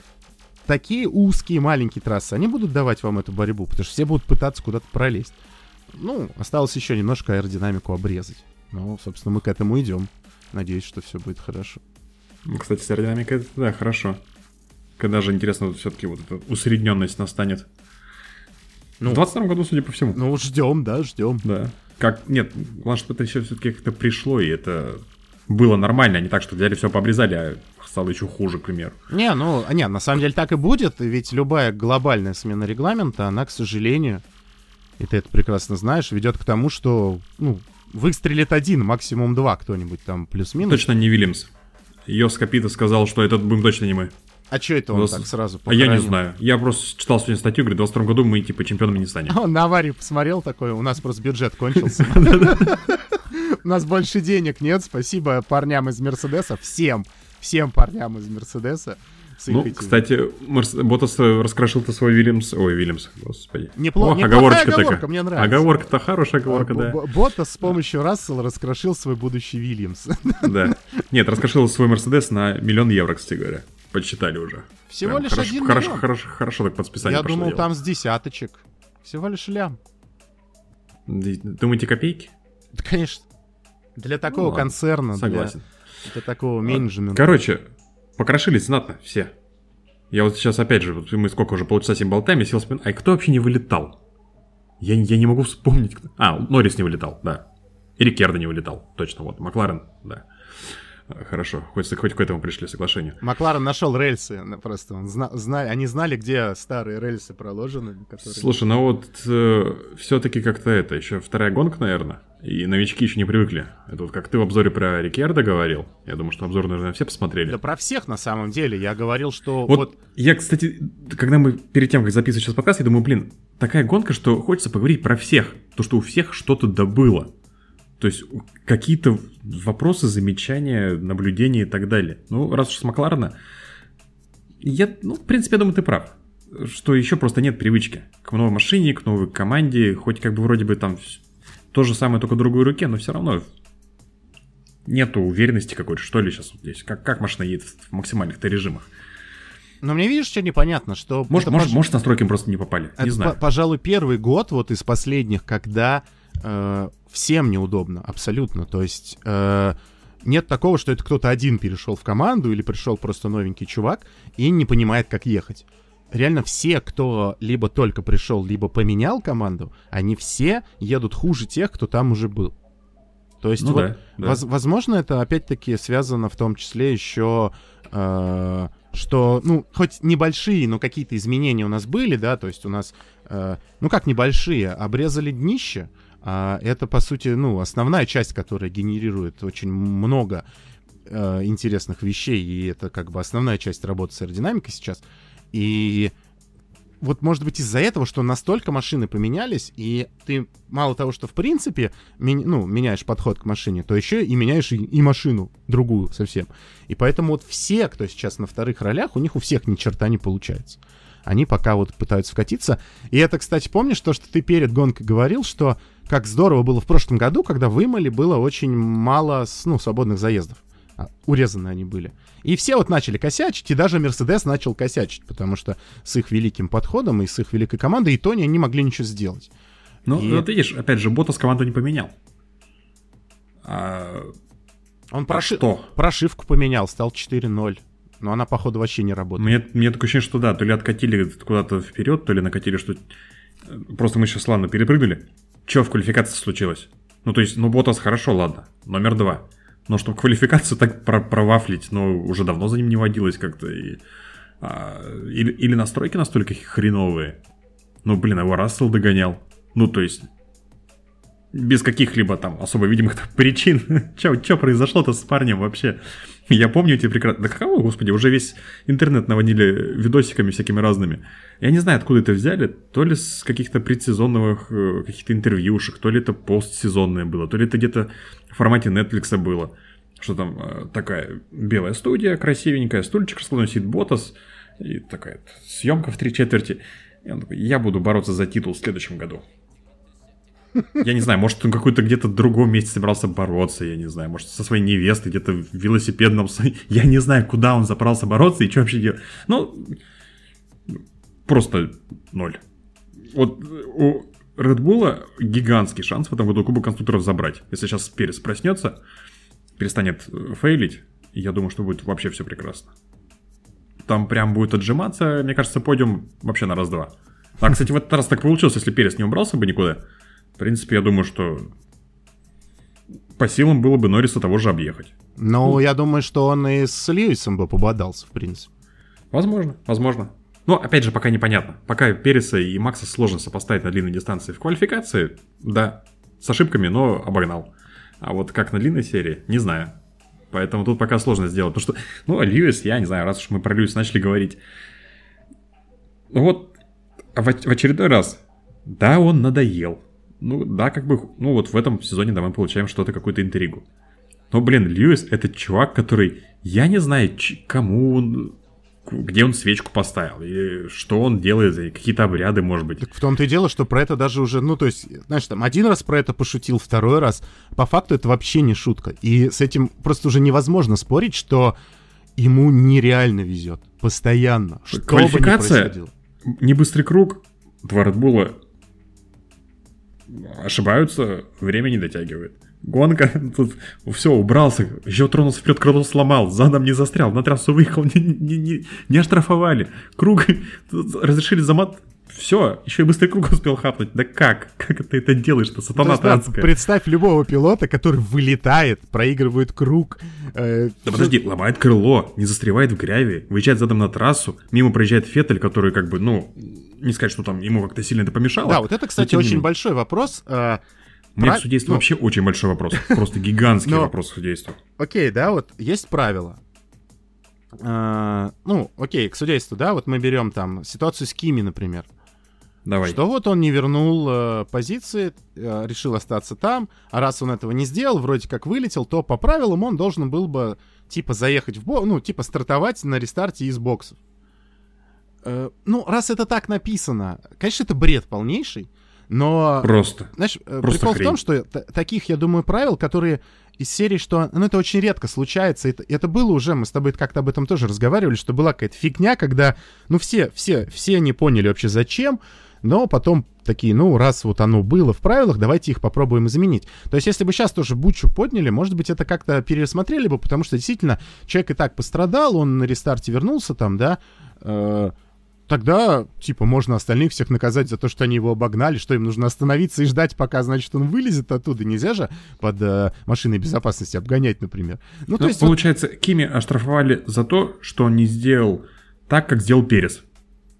такие узкие маленькие трассы, они будут давать вам эту борьбу, потому что все будут пытаться куда-то пролезть. Ну, осталось еще немножко аэродинамику обрезать. Ну, собственно, мы к этому идем. Надеюсь, что все будет хорошо. Ну, Кстати, с аэродинамикой это, да, хорошо. Когда же, интересно, вот все-таки вот эта усредненность настанет. Ну. в 22 году, судя по всему. Ну, ждем, да, ждем. Да. Как, нет, главное, чтобы это еще все-таки как-то пришло, и это было нормально, а не так, что взяли все пообрезали, а стало еще хуже, к примеру. Не, ну, не, на самом деле так и будет, ведь любая глобальная смена регламента, она, к сожалению, и ты это прекрасно знаешь, ведет к тому, что, ну, выстрелит один, максимум два кто-нибудь там плюс-минус. Точно не Вильямс. Йос Капита сказал, что этот будем точно не мы. А что это он Нас- так сразу А я не похоронил? знаю. Я просто читал сегодня статью, говорит, в 22 году мы типа чемпионами не станем. А Он на аварию посмотрел такой, у нас просто бюджет кончился. У нас больше денег нет, спасибо парням из Мерседеса, всем, всем парням из Мерседеса. Ну, этими- кстати, Марс... Ботас раскрошил-то свой Вильямс. Ой, Вильямс, господи. Непло- О, оговорочка оговорка, такая. мне нравится. Оговорка-то хорошая оговорка, Б- да. Ботас с помощью Рассела раскрошил свой будущий Вильямс. Да. Нет, раскрошил свой Мерседес на миллион евро, кстати говоря. Подсчитали уже. Всего Прям лишь хорошо, один хорошо, миллион. хорошо, хорошо так под списание Я думал, дело. там с десяточек. Всего лишь лям. Думаете, копейки? Да, конечно. Для такого ладно, концерна, Согласен. для, такого менеджмента. Короче, покрошились знатно все. Я вот сейчас, опять же, вот мы сколько уже полчаса сим болтаем, я сел вспоминать, а кто вообще не вылетал? Я, я не могу вспомнить. Кто... А, Норрис не вылетал, да. И Рикердо не вылетал, точно, вот. Макларен, да. Хорошо, хоть, хоть к этому пришли соглашению. Макларен нашел рельсы, просто он зна, зна, они знали, где старые рельсы проложены. Которые... Слушай, ну вот э, все-таки как-то это, еще вторая гонка, наверное, и новички еще не привыкли. Это вот как ты в обзоре про Рикерда говорил, я думаю, что обзор, наверное, все посмотрели. Да про всех на самом деле, я говорил, что вот... вот... Я, кстати, когда мы перед тем, как записывать сейчас подкаст, я думаю, блин, такая гонка, что хочется поговорить про всех, то, что у всех что-то добыло. То есть какие-то вопросы, замечания, наблюдения и так далее. Ну, раз уж с Макларена, я, ну, в принципе, я думаю, ты прав. Что еще просто нет привычки к новой машине, к новой команде, хоть как бы вроде бы там то же самое, только другой руке, но все равно нету уверенности какой-то, что ли, сейчас вот здесь. Как, как машина едет в максимальных-то режимах. Но мне видишь, что непонятно, что... Может, может, пож... может настройки просто не попали, это, не знаю. Пожалуй, первый год вот из последних, когда э, всем неудобно, абсолютно. То есть э, нет такого, что это кто-то один перешел в команду или пришел просто новенький чувак и не понимает, как ехать. Реально все, кто либо только пришел, либо поменял команду, они все едут хуже тех, кто там уже был. То есть, ну, вот, да, да. Воз, возможно, это опять-таки связано в том числе еще, э, что, ну, хоть небольшие, но какие-то изменения у нас были, да, то есть у нас, э, ну как небольшие, обрезали днище, это, по сути, ну, основная часть, которая генерирует очень много э, интересных вещей, и это как бы основная часть работы с аэродинамикой сейчас. И вот, может быть, из-за этого, что настолько машины поменялись, и ты мало того, что в принципе ми- ну, меняешь подход к машине, то еще и меняешь и, и машину другую совсем. И поэтому вот все, кто сейчас на вторых ролях, у них у всех ни черта не получается. Они пока вот пытаются вкатиться. И это, кстати, помнишь то, что ты перед гонкой говорил, что как здорово было в прошлом году, когда в Имале было очень мало ну, свободных заездов. А, урезаны они были. И все вот начали косячить, и даже Мерседес начал косячить, потому что с их великим подходом и с их великой командой и Тони они могли ничего сделать. Ну, и... вот видишь, опять же, Ботас команду не поменял. А... Он а проши... что? прошивку поменял, стал 4-0. Но она, походу, вообще не работает. Мне, мне такое ощущение, что да, то ли откатили куда-то вперед, то ли накатили, что... Просто мы сейчас, ладно, перепрыгнули. Что в квалификации случилось? Ну, то есть, ну, Ботас хорошо, ладно. Номер два. Но чтобы квалификацию так про провафлить, ну, уже давно за ним не водилось как-то. И, а, или, или настройки настолько хреновые. Ну, блин, его Рассел догонял. Ну, то есть, без каких-либо там особо видимых причин. Что произошло-то с парнем вообще? Я помню эти прекрасно... Да каково, господи, уже весь интернет наводили видосиками всякими разными. Я не знаю, откуда это взяли. То ли с каких-то предсезонных э, каких-то интервьюшек, то ли это постсезонное было, то ли это где-то в формате Netflix было. Что там э, такая белая студия, красивенькая, стульчик раскладной сидит Ботас, и такая съемка в три четверти. И он такой, я буду бороться за титул в следующем году. Я не знаю, может, он какой-то где-то в другом месте собирался бороться, я не знаю, может, со своей невестой где-то в велосипедном... Я не знаю, куда он забрался бороться и что вообще делать. Ну, просто ноль. Вот у Red Bull гигантский шанс в этом году Кубок конструкторов забрать. Если сейчас Перес проснется, перестанет фейлить, я думаю, что будет вообще все прекрасно. Там прям будет отжиматься, мне кажется, подиум вообще на раз-два. А, кстати, в этот раз так получилось, если Перес не убрался бы никуда, в принципе, я думаю, что по силам было бы Норриса того же объехать. Ну, ну, я думаю, что он и с Льюисом бы пободался, в принципе. Возможно, возможно. Но, опять же, пока непонятно. Пока Переса и Макса сложно сопоставить на длинной дистанции в квалификации, да, с ошибками, но обогнал. А вот как на длинной серии, не знаю. Поэтому тут пока сложно сделать. Потому что, ну, Льюис, я не знаю, раз уж мы про Льюис начали говорить. Ну вот, в очередной раз, да, он надоел. Ну, да, как бы, ну вот в этом сезоне, да, мы получаем что-то, какую-то интригу. Но, блин, Льюис это чувак, который, я не знаю, кому он, где он свечку поставил, и что он делает, и какие-то обряды, может быть. Так в том-то и дело, что про это даже уже, ну, то есть, знаешь, там, один раз про это пошутил, второй раз, по факту это вообще не шутка. И с этим просто уже невозможно спорить, что ему нереально везет. Постоянно. Что Квалификация, бы ни не быстрый круг, два Редбула ошибаются, время не дотягивает. Гонка, тут все, убрался, еще тронулся вперед, крыло сломал, задом не застрял, на трассу выехал, не, не, не, не оштрафовали. Круг, разрешили замат, все, еще и быстрый круг успел хапнуть. Да как? Как ты это делаешь-то, сатана да, Представь любого пилота, который вылетает, проигрывает круг. Э, да все... подожди, ломает крыло, не застревает в грязи, выезжает задом на трассу, мимо проезжает Феттель, который как бы, ну, не сказать, что там ему как-то сильно это помешало. Да, вот это, кстати, очень большой вопрос. Э, у меня Прав... к судейству ну... вообще очень большой вопрос. Просто гигантский Но... вопрос к судейству. Окей, да, вот есть правила. А, ну, окей, к судейству, да, вот мы берем там ситуацию с Кими, например. Давай. Что вот он не вернул э, позиции, э, решил остаться там, а раз он этого не сделал, вроде как вылетел, то по правилам он должен был бы типа заехать в бокс, ну, типа стартовать на рестарте из боксов. Э, ну, раз это так написано, конечно, это бред полнейший, но... Просто. Знаешь, э, Просто прикол хрень. в том, что таких, я думаю, правил, которые из серии, что... Ну, это очень редко случается. Это, это было уже, мы с тобой как-то об этом тоже разговаривали, что была какая-то фигня, когда, ну, все, все, все не поняли вообще зачем, но потом такие, ну, раз вот оно было в правилах, давайте их попробуем изменить. То есть, если бы сейчас тоже бучу подняли, может быть, это как-то пересмотрели бы, потому что действительно человек и так пострадал, он на рестарте вернулся там, да, э, тогда, типа, можно остальных всех наказать за то, что они его обогнали, что им нужно остановиться и ждать, пока, значит, он вылезет оттуда. Нельзя же под э, машиной безопасности обгонять, например. Ну, то ну, есть... Получается, вот... Кими оштрафовали за то, что он не сделал так, как сделал Перес.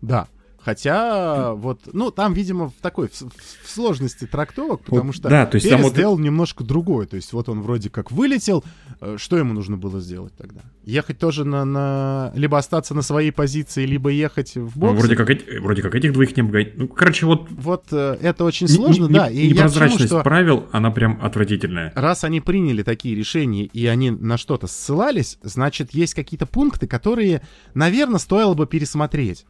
Да. Хотя, вот, ну, там, видимо, в такой в, в сложности трактовок, потому вот, что да, то есть Перес вот... сделал немножко другое. То есть вот он вроде как вылетел, э, что ему нужно было сделать тогда? Ехать тоже на, на... либо остаться на своей позиции, либо ехать в бокс. Ну, вроде, как эти... вроде как этих двоих не обгонять. Ну, короче, вот... Вот э, это очень сложно, не, да. И непрозрачность чему, что... правил, она прям отвратительная. Раз они приняли такие решения, и они на что-то ссылались, значит, есть какие-то пункты, которые, наверное, стоило бы пересмотреть.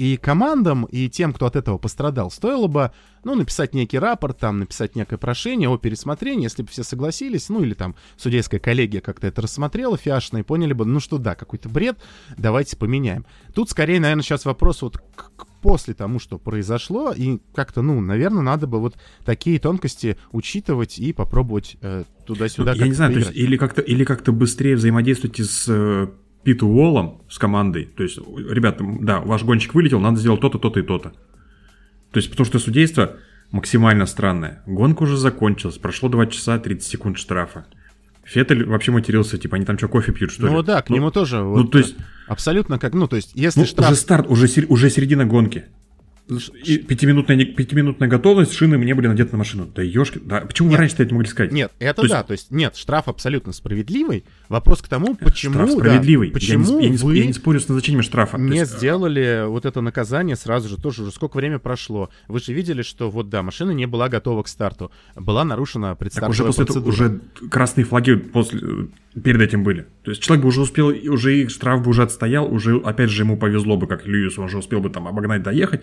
И командам, и тем, кто от этого пострадал, стоило бы, ну, написать некий рапорт, там, написать некое прошение о пересмотрении, если бы все согласились, ну, или там судейская коллегия как-то это рассмотрела фиашно и поняли бы, ну, что да, какой-то бред, давайте поменяем. Тут скорее, наверное, сейчас вопрос вот к, к после тому, что произошло, и как-то, ну, наверное, надо бы вот такие тонкости учитывать и попробовать э, туда-сюда. Ну, я не знаю, то есть, или как-то или как-то быстрее взаимодействовать с Питу Уоллом с командой. То есть, ребята, да, ваш гонщик вылетел, надо сделать то-то, то-то и то-то. То есть, потому что судейство максимально странное. Гонка уже закончилась, прошло 2 часа 30 секунд штрафа. Феттель вообще матерился, типа, они там что, кофе пьют, что ну, ли? Ну да, к ну, нему тоже. Ну, вот, то есть... Абсолютно как, ну, то есть, если ну, штраф... Уже старт, уже, уже середина гонки. И пятиминутная, пятиминутная готовность, шины мне были надеты на машину. Да ешки, да. Почему нет, вы раньше это могли сказать? Нет, это то да, есть... то есть нет, штраф абсолютно справедливый. Вопрос к тому, почему... Штраф справедливый. Да, почему я не, я, не, я не спорю с назначением штрафа. Не есть... сделали вот это наказание сразу же, тоже уже сколько время прошло. Вы же видели, что вот да, машина не была готова к старту. Была нарушена предстартовая так уже после процедура. Этого, уже красные флаги после, перед этим были. То есть человек бы уже успел, уже штраф бы уже отстоял, уже опять же ему повезло бы, как Льюису, он же успел бы там обогнать, доехать.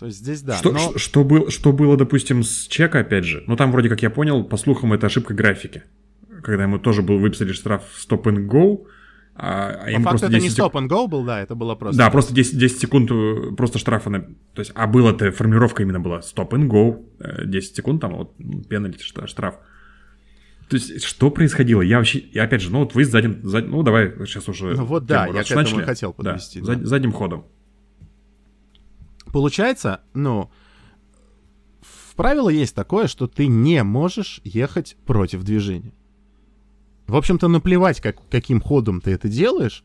То есть здесь да. Что, но... что, был, что было, допустим, с Чека, опять же, ну там вроде как я понял, по слухам, это ошибка графики. Когда ему тоже был выписали штраф stop and go, а, а По факту это не stop and go был, да, это было просто... Да, просто 10, 10 секунд э, просто штрафа. На... То есть, а было-то, формировка именно была stop and go, 10 э, секунд там, вот, пенальти, штраф. То есть, что происходило? Я вообще, и опять же, ну вот вы задним, зад... ну давай сейчас уже... Ну вот да, я к этому начали. хотел подвести. Да, да. задним ходом. Получается, ну, в правило есть такое, что ты не можешь ехать против движения. В общем-то, наплевать, как, каким ходом ты это делаешь.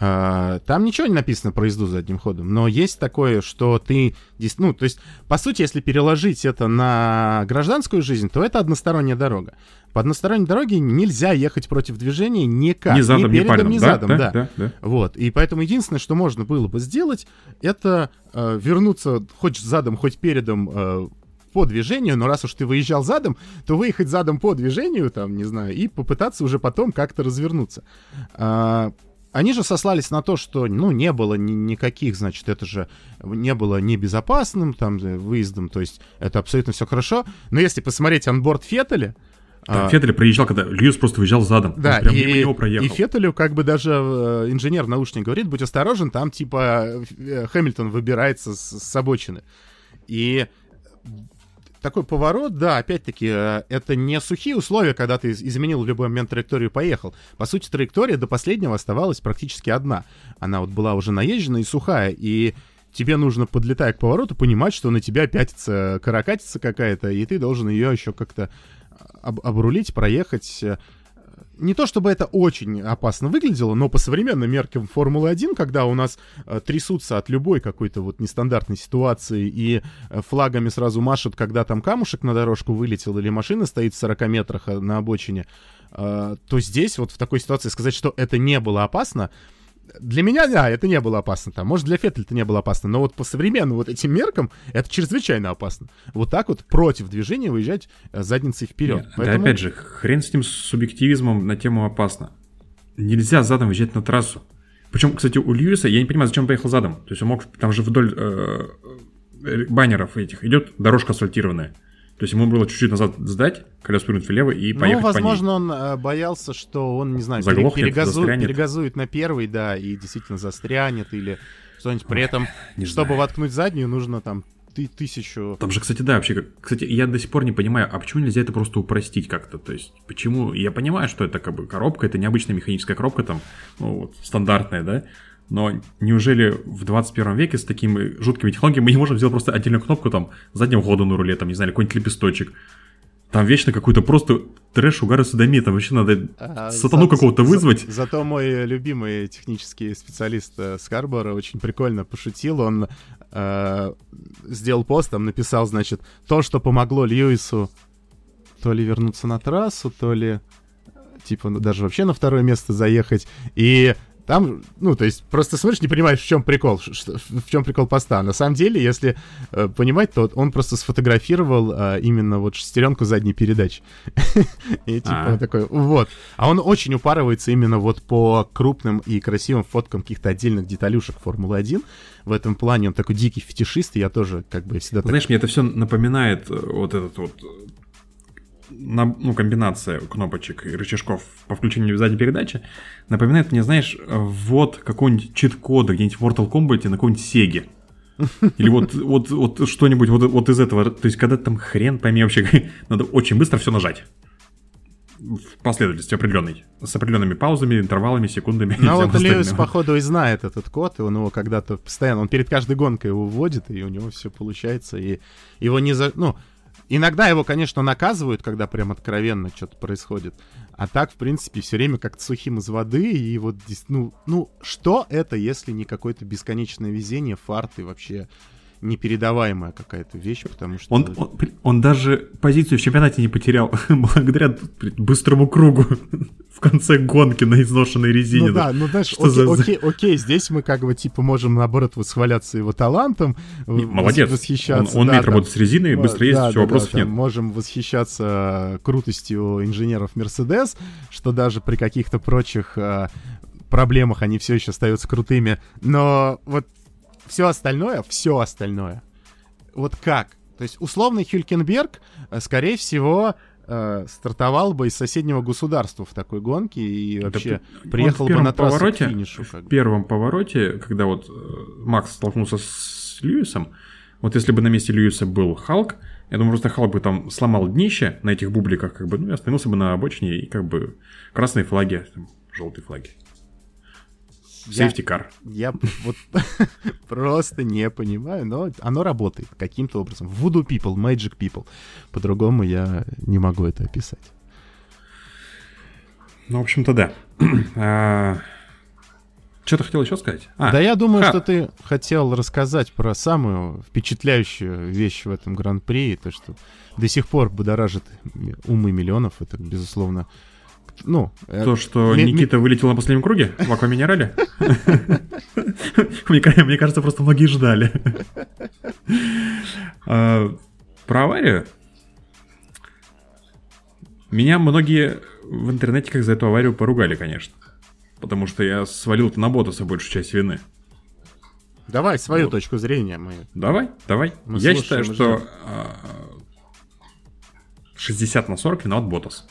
А, там ничего не написано про езду задним ходом, но есть такое, что ты... Ну, то есть, по сути, если переложить это на гражданскую жизнь, то это односторонняя дорога. По односторонней дороге нельзя ехать против движения никак. Ни задом, ни передом, ни, ни задом, да, да. да, да. Вот. И поэтому единственное, что можно было бы сделать, это э, вернуться хоть задом, хоть передом э, по движению, но раз уж ты выезжал задом, то выехать задом по движению, там, не знаю, и попытаться уже потом как-то развернуться. А, они же сослались на то, что, ну, не было ни, никаких, значит, это же не было небезопасным там выездом, то есть это абсолютно все хорошо. Но если посмотреть анборд Феттеля, да, а, Феттель проезжал, когда Льюис просто выезжал задом. Да, прям и, него проехал. и Феттелю как бы даже э, инженер наушник говорит, будь осторожен, там типа э, Хэмилтон выбирается с, с обочины. И такой поворот, да, опять-таки, э, это не сухие условия, когда ты изменил в любой момент траекторию и поехал. По сути, траектория до последнего оставалась практически одна. Она вот была уже наезжена и сухая, и тебе нужно, подлетая к повороту, понимать, что на тебя пятится каракатица какая-то, и ты должен ее еще как-то об обрулить, проехать. Не то чтобы это очень опасно выглядело, но по современным меркам Формулы-1, когда у нас э, трясутся от любой какой-то вот нестандартной ситуации и э, флагами сразу машут, когда там камушек на дорожку вылетел или машина стоит в 40 метрах э, на обочине, э, то здесь вот в такой ситуации сказать, что это не было опасно, для меня, да, это не было опасно там. Может, для Феттеля это не было опасно, но вот по современным вот этим меркам это чрезвычайно опасно. Вот так вот против движения выезжать э, задницей вперед. Нет, Поэтому... Да опять же, хрен с ним с субъективизмом на тему опасно. Нельзя задом выезжать на трассу. Причем, кстати, у Льюиса, я не понимаю, зачем он поехал задом. То есть он мог, там же вдоль э, э баннеров этих идет дорожка асфальтированная. То есть ему было чуть-чуть назад сдать, колесо повернуть влево и ну, поехать Ну, возможно, он э, боялся, что он, не знаю, Заглохнет, перегазу... перегазует на первый, да, и действительно застрянет или что-нибудь. При этом, не чтобы знаю. воткнуть заднюю, нужно там ты тысячу... Там же, кстати, да, вообще, кстати, я до сих пор не понимаю, а почему нельзя это просто упростить как-то? То есть, почему... Я понимаю, что это как бы коробка, это необычная механическая коробка там, ну, вот, стандартная, да? Но неужели в 21 веке с такими жуткими технологиями мы не можем сделать просто отдельную кнопку там заднего хода на руле, там, не знаю, какой-нибудь лепесточек? Там вечно какой-то просто трэш, угар и садомия. Там вообще надо а, сатану за, какого-то вызвать. За, зато мой любимый технический специалист э, Скарбора очень прикольно пошутил. Он э, сделал пост, там написал, значит, то, что помогло Льюису то ли вернуться на трассу, то ли типа ну, даже вообще на второе место заехать. И там, ну, то есть, просто смотришь, не понимаешь, в чем прикол, что, в чем прикол поста. На самом деле, если э, понимать, то он просто сфотографировал э, именно вот шестеренку задней передачи. И типа он такой, вот. А он очень упарывается именно вот по крупным и красивым фоткам каких-то отдельных деталюшек Формулы-1. В этом плане он такой дикий фетишист, и я тоже как бы всегда... Знаешь, мне это все напоминает э, вот этот вот ну, комбинация кнопочек и рычажков по включению задней передачи напоминает мне, знаешь, вот какой-нибудь чит-кода где-нибудь в Mortal Kombat на какой-нибудь Сеге. Или вот, вот, вот что-нибудь вот, вот из этого. То есть, когда там хрен пойми вообще, надо очень быстро все нажать. В последовательности определенной. С определенными паузами, интервалами, секундами. Ну вот Льюис, походу, и знает этот код, и он его когда-то постоянно, он перед каждой гонкой его вводит, и у него все получается, и его не за... Ну, Иногда его, конечно, наказывают, когда прям откровенно что-то происходит. А так, в принципе, все время как-то сухим из воды. И вот, ну, ну, что это, если не какое-то бесконечное везение, фарт и вообще непередаваемая какая-то вещь, потому что... Он, он, он даже позицию в чемпионате не потерял благодаря быстрому кругу в конце гонки на изношенной резине. Ну да, ну знаешь, что окей, за... окей, окей, здесь мы как бы типа можем наоборот восхваляться его талантом, не, молодец, восхищаться. Он, он да, умеет там, работать с резиной, быстро ездить, да, все, да, вопросов да, нет. Можем восхищаться крутостью инженеров Mercedes, что даже при каких-то прочих э, проблемах они все еще остаются крутыми, но вот все остальное, все остальное, вот как? То есть условный Хюлькенберг, э, скорее всего, э, стартовал бы из соседнего государства в такой гонке и вообще да, приехал бы на трассу повороте, к финишу. В первом повороте, когда вот э, Макс столкнулся с Льюисом, вот если бы на месте Льюиса был Халк, я думаю, просто Халк бы там сломал днище на этих бубликах, как бы, ну и остановился бы на обочине, и как бы красные флаги, желтые флаги. Safety car. Я вот просто не понимаю, но оно работает каким-то образом. Voodoo people, magic people. По-другому я не могу это описать. Ну, в общем-то, да. а, что ты хотел еще сказать? А, да я думаю, ха. что ты хотел рассказать про самую впечатляющую вещь в этом гран-при, то, что до сих пор будоражит умы миллионов. Это, безусловно, ну... Э, То, что ми- Никита ми- вылетел на последнем круге в Акваминерале? Мне кажется, просто многие ждали. А, про аварию? Меня многие в интернете как за эту аварию поругали, конечно. Потому что я свалил на Ботаса большую часть вины. Давай свою вот. точку зрения. Мы... Давай, давай. Мы я считаю, что 60 а, на 40 виноват Боттас.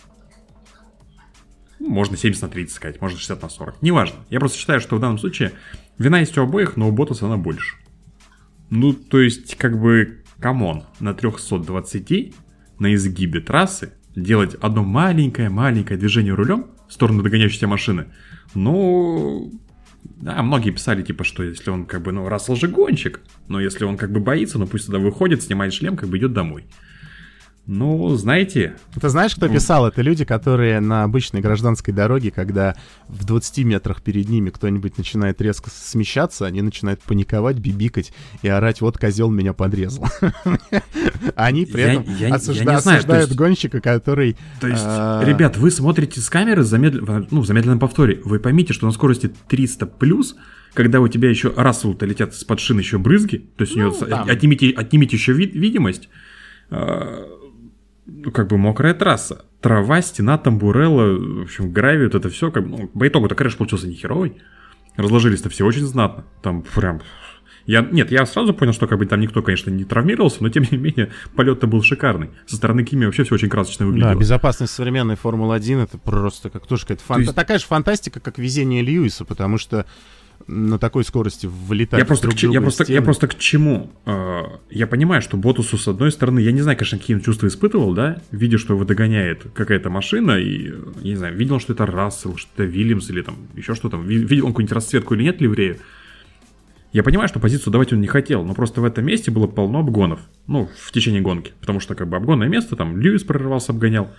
Можно 70 на 30 сказать, можно 60 на 40. Неважно. Я просто считаю, что в данном случае вина есть у обоих, но у Боттаса она больше. Ну, то есть, как бы, come on, на 320 на изгибе трассы делать одно маленькое-маленькое движение рулем в сторону догоняющей машины, ну, да, многие писали, типа, что если он как бы, ну, Рассел же гонщик, но если он как бы боится, ну пусть тогда выходит, снимает шлем, как бы идет домой. Ну, знаете... Ты знаешь, кто писал? Это люди, которые на обычной гражданской дороге, когда в 20 метрах перед ними кто-нибудь начинает резко смещаться, они начинают паниковать, бибикать и орать, вот козел меня подрезал. Они при этом осуждают гонщика, который... То есть, а, ребят, вы смотрите с камеры ну, в замедленном повторе, вы поймите, что на скорости 300 плюс когда у тебя еще Рассел-то летят с-под шин еще брызги, то есть ну, у него отнимите, отнимите еще вид, видимость, а, ну, как бы мокрая трасса. Трава, стена, тамбурелла, в общем, гравий, вот это все, как бы, ну, по итогу-то краш получился нехеровый. Разложились-то все очень знатно. Там прям... Я, нет, я сразу понял, что как бы там никто, конечно, не травмировался, но тем не менее полет-то был шикарный. Со стороны Кими вообще все очень красочно выглядело. Да, безопасность современной Формулы-1 это просто как тоже какая-то фан... есть... такая же фантастика, как везение Льюиса, потому что на такой скорости вылетать я просто, друг к, я, просто, я просто к чему? А, я понимаю, что Ботусу, с одной стороны, я не знаю, конечно, какие он чувства испытывал, да, видя, что его догоняет какая-то машина, и, я не знаю, видел, что это Рассел, что это Вильямс, или там еще что там, видел он какую-нибудь расцветку или нет ливрею. Я понимаю, что позицию давать он не хотел, но просто в этом месте было полно обгонов, ну, в течение гонки, потому что, как бы, обгонное место, там, Льюис прорывался, обгонял,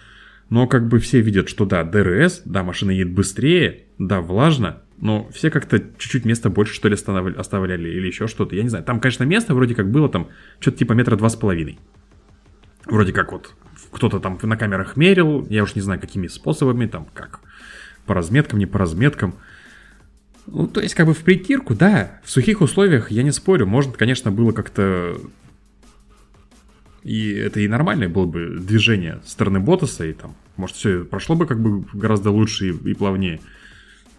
но, как бы, все видят, что, да, DRS, да, машина едет быстрее, да, влажно, но все как-то чуть-чуть места больше, что ли, оставляли, или еще что-то. Я не знаю. Там, конечно, место вроде как было там что-то типа метра два с половиной. Вроде как вот кто-то там на камерах мерил, я уж не знаю, какими способами, там как, по разметкам, не по разметкам. Ну, то есть, как бы в притирку, да, в сухих условиях, я не спорю, может, конечно, было как-то... И это и нормальное было бы движение стороны Ботаса, и там, может, все прошло бы как бы гораздо лучше и, и плавнее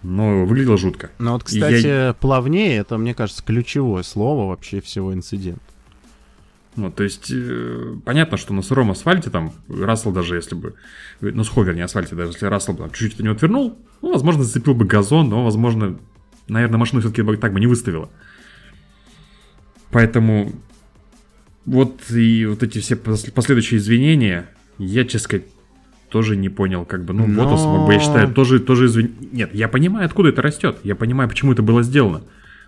но выглядело жутко. Ну вот, кстати, я... плавнее, это, мне кажется, ключевое слово вообще всего инцидента. Ну, то есть, э, понятно, что на сыром асфальте там, Рассел даже если бы, ну, с ховер не асфальте, даже если Рассел там чуть-чуть от него отвернул, ну, возможно, зацепил бы газон, но, возможно, наверное, машину все-таки бы так бы не выставила. Поэтому вот и вот эти все последующие извинения, я, честно сказать, тоже не понял, как бы, ну, Но... Как бы, я считаю, тоже, тоже извин... Нет, я понимаю, откуда это растет, я понимаю, почему это было сделано.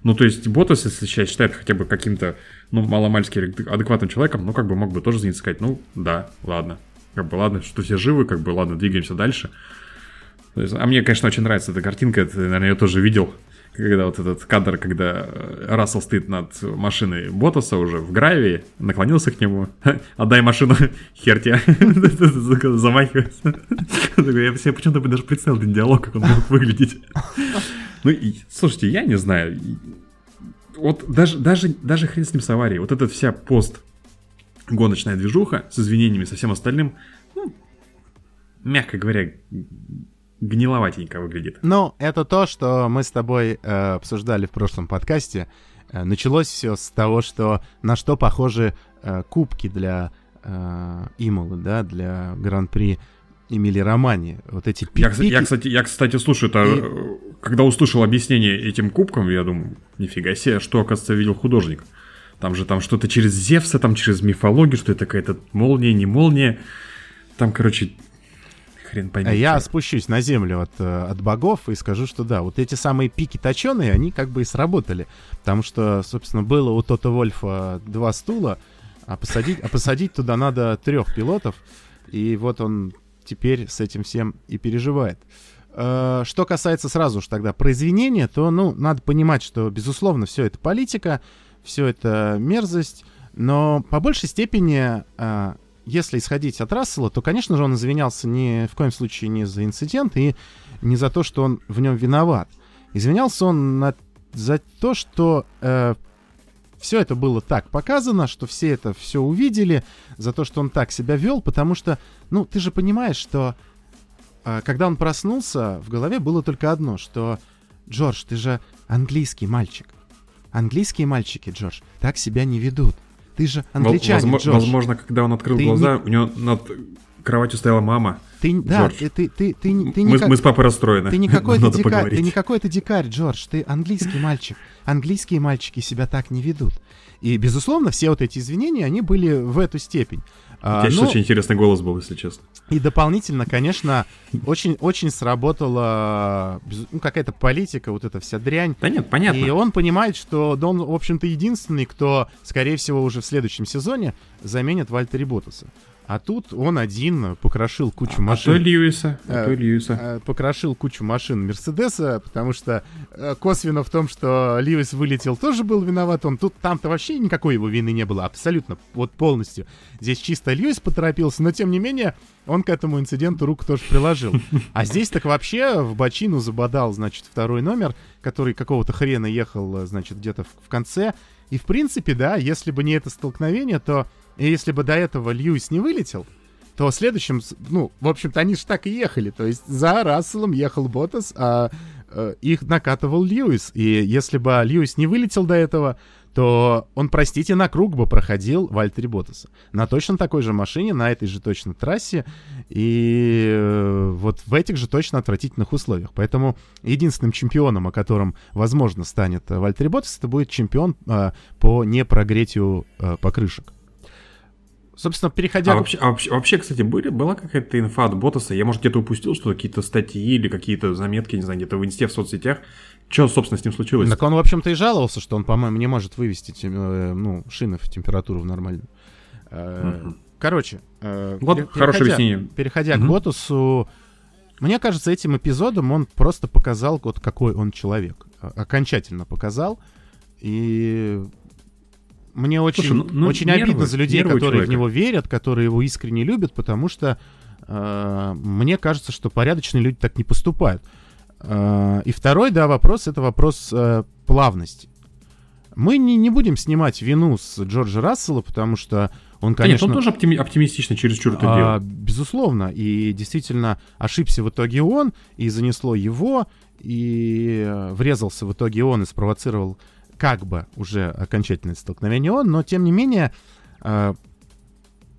Ну, то есть, Ботас, если сейчас считает хотя бы каким-то, ну, маломальски адекватным человеком, ну, как бы мог бы тоже извиниться, сказать, ну, да, ладно, как бы, ладно, что все живы, как бы, ладно, двигаемся дальше. Есть, а мне, конечно, очень нравится эта картинка, ты, наверное, ее тоже видел, когда вот этот кадр, когда э, Рассел стоит над машиной Ботаса уже в гравии, наклонился к нему, отдай машину, хер тебя, замахивается. Я себе почему-то даже представил этот диалог, как он мог выглядеть. Ну, и, слушайте, я не знаю, вот даже, даже, даже хрен с ним с аварией, вот эта вся пост гоночная движуха с извинениями, со всем остальным, ну, мягко говоря, гниловатенько выглядит. Ну, это то, что мы с тобой э, обсуждали в прошлом подкасте. Э, началось все с того, что на что похожи э, кубки для э, Имолы, да, для Гран-при Эмили Романи. Вот эти я, я, кстати, я, кстати, слушаю, это, И... Э, когда услышал объяснение этим кубкам, я думаю, нифига себе, что, оказывается, видел художник. Там же там что-то через Зевса, там через мифологию, что это какая-то молния, не молния. Там, короче, хрен пойми. Я спущусь на землю от, э, от богов и скажу, что да, вот эти самые пики точеные, они как бы и сработали. Потому что, собственно, было у Тота Вольфа два стула, а посадить, а посадить туда надо трех пилотов. И вот он теперь с этим всем и переживает. Э, что касается сразу же тогда про извинения, то, ну, надо понимать, что, безусловно, все это политика, все это мерзость, но по большей степени э, если исходить от Рассела, то, конечно же, он извинялся ни в коем случае не за инцидент и не за то, что он в нем виноват. Извинялся он на, за то, что э, все это было так показано, что все это все увидели, за то, что он так себя вел, потому что, ну, ты же понимаешь, что э, когда он проснулся, в голове было только одно, что Джордж, ты же английский мальчик. Английские мальчики, Джордж, так себя не ведут. Ты же англичанин, Возможно, возможно когда он открыл ты глаза, не... у него над кроватью стояла мама. Ты, да, Джордж. ты, ты, ты, ты, не- ты, мы, никак- мы с папой расстроены. ты не какой-то дикарь, поговорить. ты не какой-то дикарь, Джордж, ты английский мальчик. Английские мальчики себя так не ведут. И, безусловно, все вот эти извинения, они были в эту степень. У А, тебя сейчас ну, очень интересный голос был, если честно. И дополнительно, конечно, очень, очень сработала ну, какая-то политика, вот эта вся дрянь. Да нет, понятно. И он понимает, что он, в общем-то, единственный, кто, скорее всего, уже в следующем сезоне заменит Вальтери Ботаса. А тут он один покрошил кучу А то машин. Льюиса, а то Э, Льюиса. э, покрошил кучу машин Мерседеса, потому что э, косвенно в том, что Льюис вылетел, тоже был виноват. Он тут там-то вообще никакой его вины не было, абсолютно, вот полностью. Здесь чисто Льюис поторопился, но тем не менее он к этому инциденту руку тоже приложил. А здесь так вообще в бочину забодал, значит, второй номер, который какого-то хрена ехал, значит, где-то в, в конце. И в принципе, да, если бы не это столкновение, то и если бы до этого Льюис не вылетел, то в следующем, с- ну, в общем-то, они же так и ехали. То есть за Расселом ехал Ботас, а э, их накатывал Льюис. И если бы Льюис не вылетел до этого, то он, простите, на круг бы проходил Вальтери Ботаса. На точно такой же машине, на этой же точно трассе. И э, вот в этих же точно отвратительных условиях. Поэтому единственным чемпионом, о котором, возможно, станет Вальтери Ботас, это будет чемпион э, по непрогретию э, покрышек. Собственно, переходя А к- вообще, а вообще, вообще, кстати, были, была какая-то инфа от Ботаса? Я, может, где-то упустил, что какие-то статьи или какие-то заметки, не знаю, где-то в инсте, в соцсетях. Что, собственно, с ним случилось? Так он, в общем-то, и жаловался, что он, по-моему, не может вывести тем- э, ну, шины в температуру в нормальную. Э, Мгм. Короче, э, Вот пере- хорошее переходя- объяснение. Переходя к Мгм. Ботусу, мне кажется, этим эпизодом он просто показал, вот какой он человек. Окончательно показал. И мне очень, Слушай, ну- ну, очень нервы, обидно за людей, которые в человека. него верят, которые его искренне любят, потому что э, мне кажется, что порядочные люди так не поступают. Э, и второй, да, вопрос, это вопрос э, плавности. Мы не, не будем снимать вину с Джорджа Рассела, потому что он, Да нет, конечно... он тоже оптими- оптимистично чересчур это А, делал. безусловно. И действительно ошибся в итоге он, и занесло его, и э, врезался в итоге он и спровоцировал как бы уже окончательное столкновение он, но тем не менее...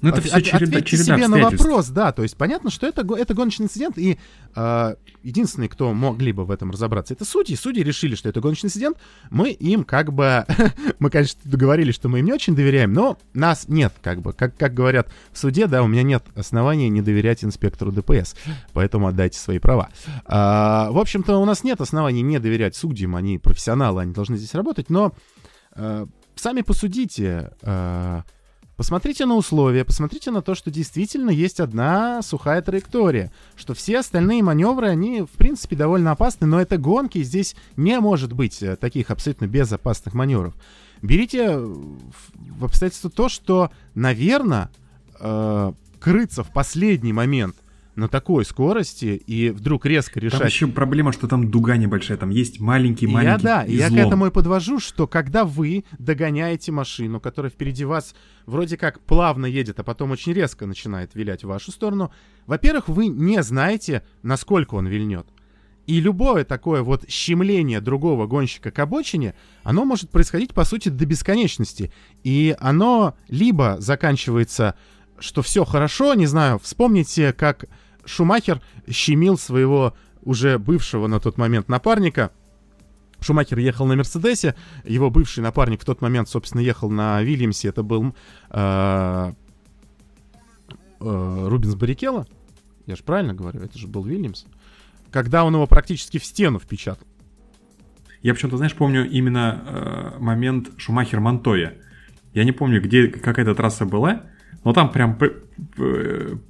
э, Ну, это от- все череда, ответьте череда себе на вопрос, да, то есть понятно, что это, это гоночный инцидент, и э, единственные, кто могли бы в этом разобраться, это судьи. Судьи решили, что это гоночный инцидент, мы им как бы, мы, конечно, договорились, что мы им не очень доверяем, но нас нет, как бы, как, как говорят в суде, да, у меня нет оснований не доверять инспектору ДПС, поэтому отдайте свои права. А, в общем-то, у нас нет оснований не доверять судьям, они профессионалы, они должны здесь работать, но э, сами посудите, э, Посмотрите на условия, посмотрите на то, что действительно есть одна сухая траектория, что все остальные маневры, они, в принципе, довольно опасны, но это гонки, здесь не может быть э, таких абсолютно безопасных маневров. Берите э, в обстоятельство то, что, наверное, крыться в последний момент на такой скорости и вдруг резко Там решать еще проблема, что там дуга небольшая, там есть маленький и маленький я, да, и я к излом. этому и подвожу, что когда вы догоняете машину, которая впереди вас вроде как плавно едет, а потом очень резко начинает вилять в вашу сторону, во-первых, вы не знаете, насколько он вильнет. И любое такое вот щемление другого гонщика к обочине, оно может происходить, по сути, до бесконечности. И оно либо заканчивается, что все хорошо, не знаю, вспомните, как Шумахер щемил своего уже бывшего на тот момент напарника. Шумахер ехал на Мерседесе, его бывший напарник в тот момент, собственно, ехал на Вильямсе, это был э, э, Рубинс Баррикелло. Я же правильно говорю, это же был Вильямс. Когда он его практически в стену впечатал. Я почему-то, знаешь, помню именно э, момент Шумахер-Монтоя. Я не помню, где какая-то трасса была, но там прям п-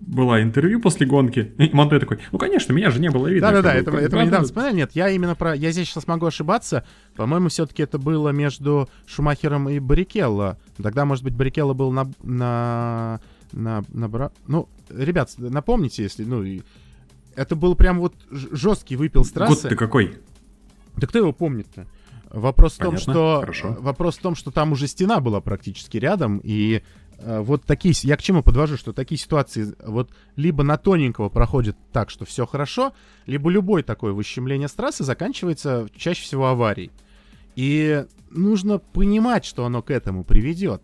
было интервью после гонки. И Монтой такой, ну, конечно, меня же не было видно. Да-да-да, это, это мы да, недавно да. вспоминали. Нет, я именно про... Я здесь сейчас могу ошибаться. По-моему, все-таки это было между Шумахером и Баррикелло. Тогда, может быть, Баррикелло был на... на... на... на бра- Ну, ребят, напомните, если... Ну, и... Это был прям вот жесткий выпил с трассы. Год ты какой? Да кто его помнит-то? Вопрос в том, что хорошо. вопрос в том, что там уже стена была практически рядом, и э, вот такие, я к чему подвожу, что такие ситуации вот либо на тоненького проходят так, что все хорошо, либо любой такое выщемление с трассы заканчивается чаще всего аварией. И нужно понимать, что оно к этому приведет.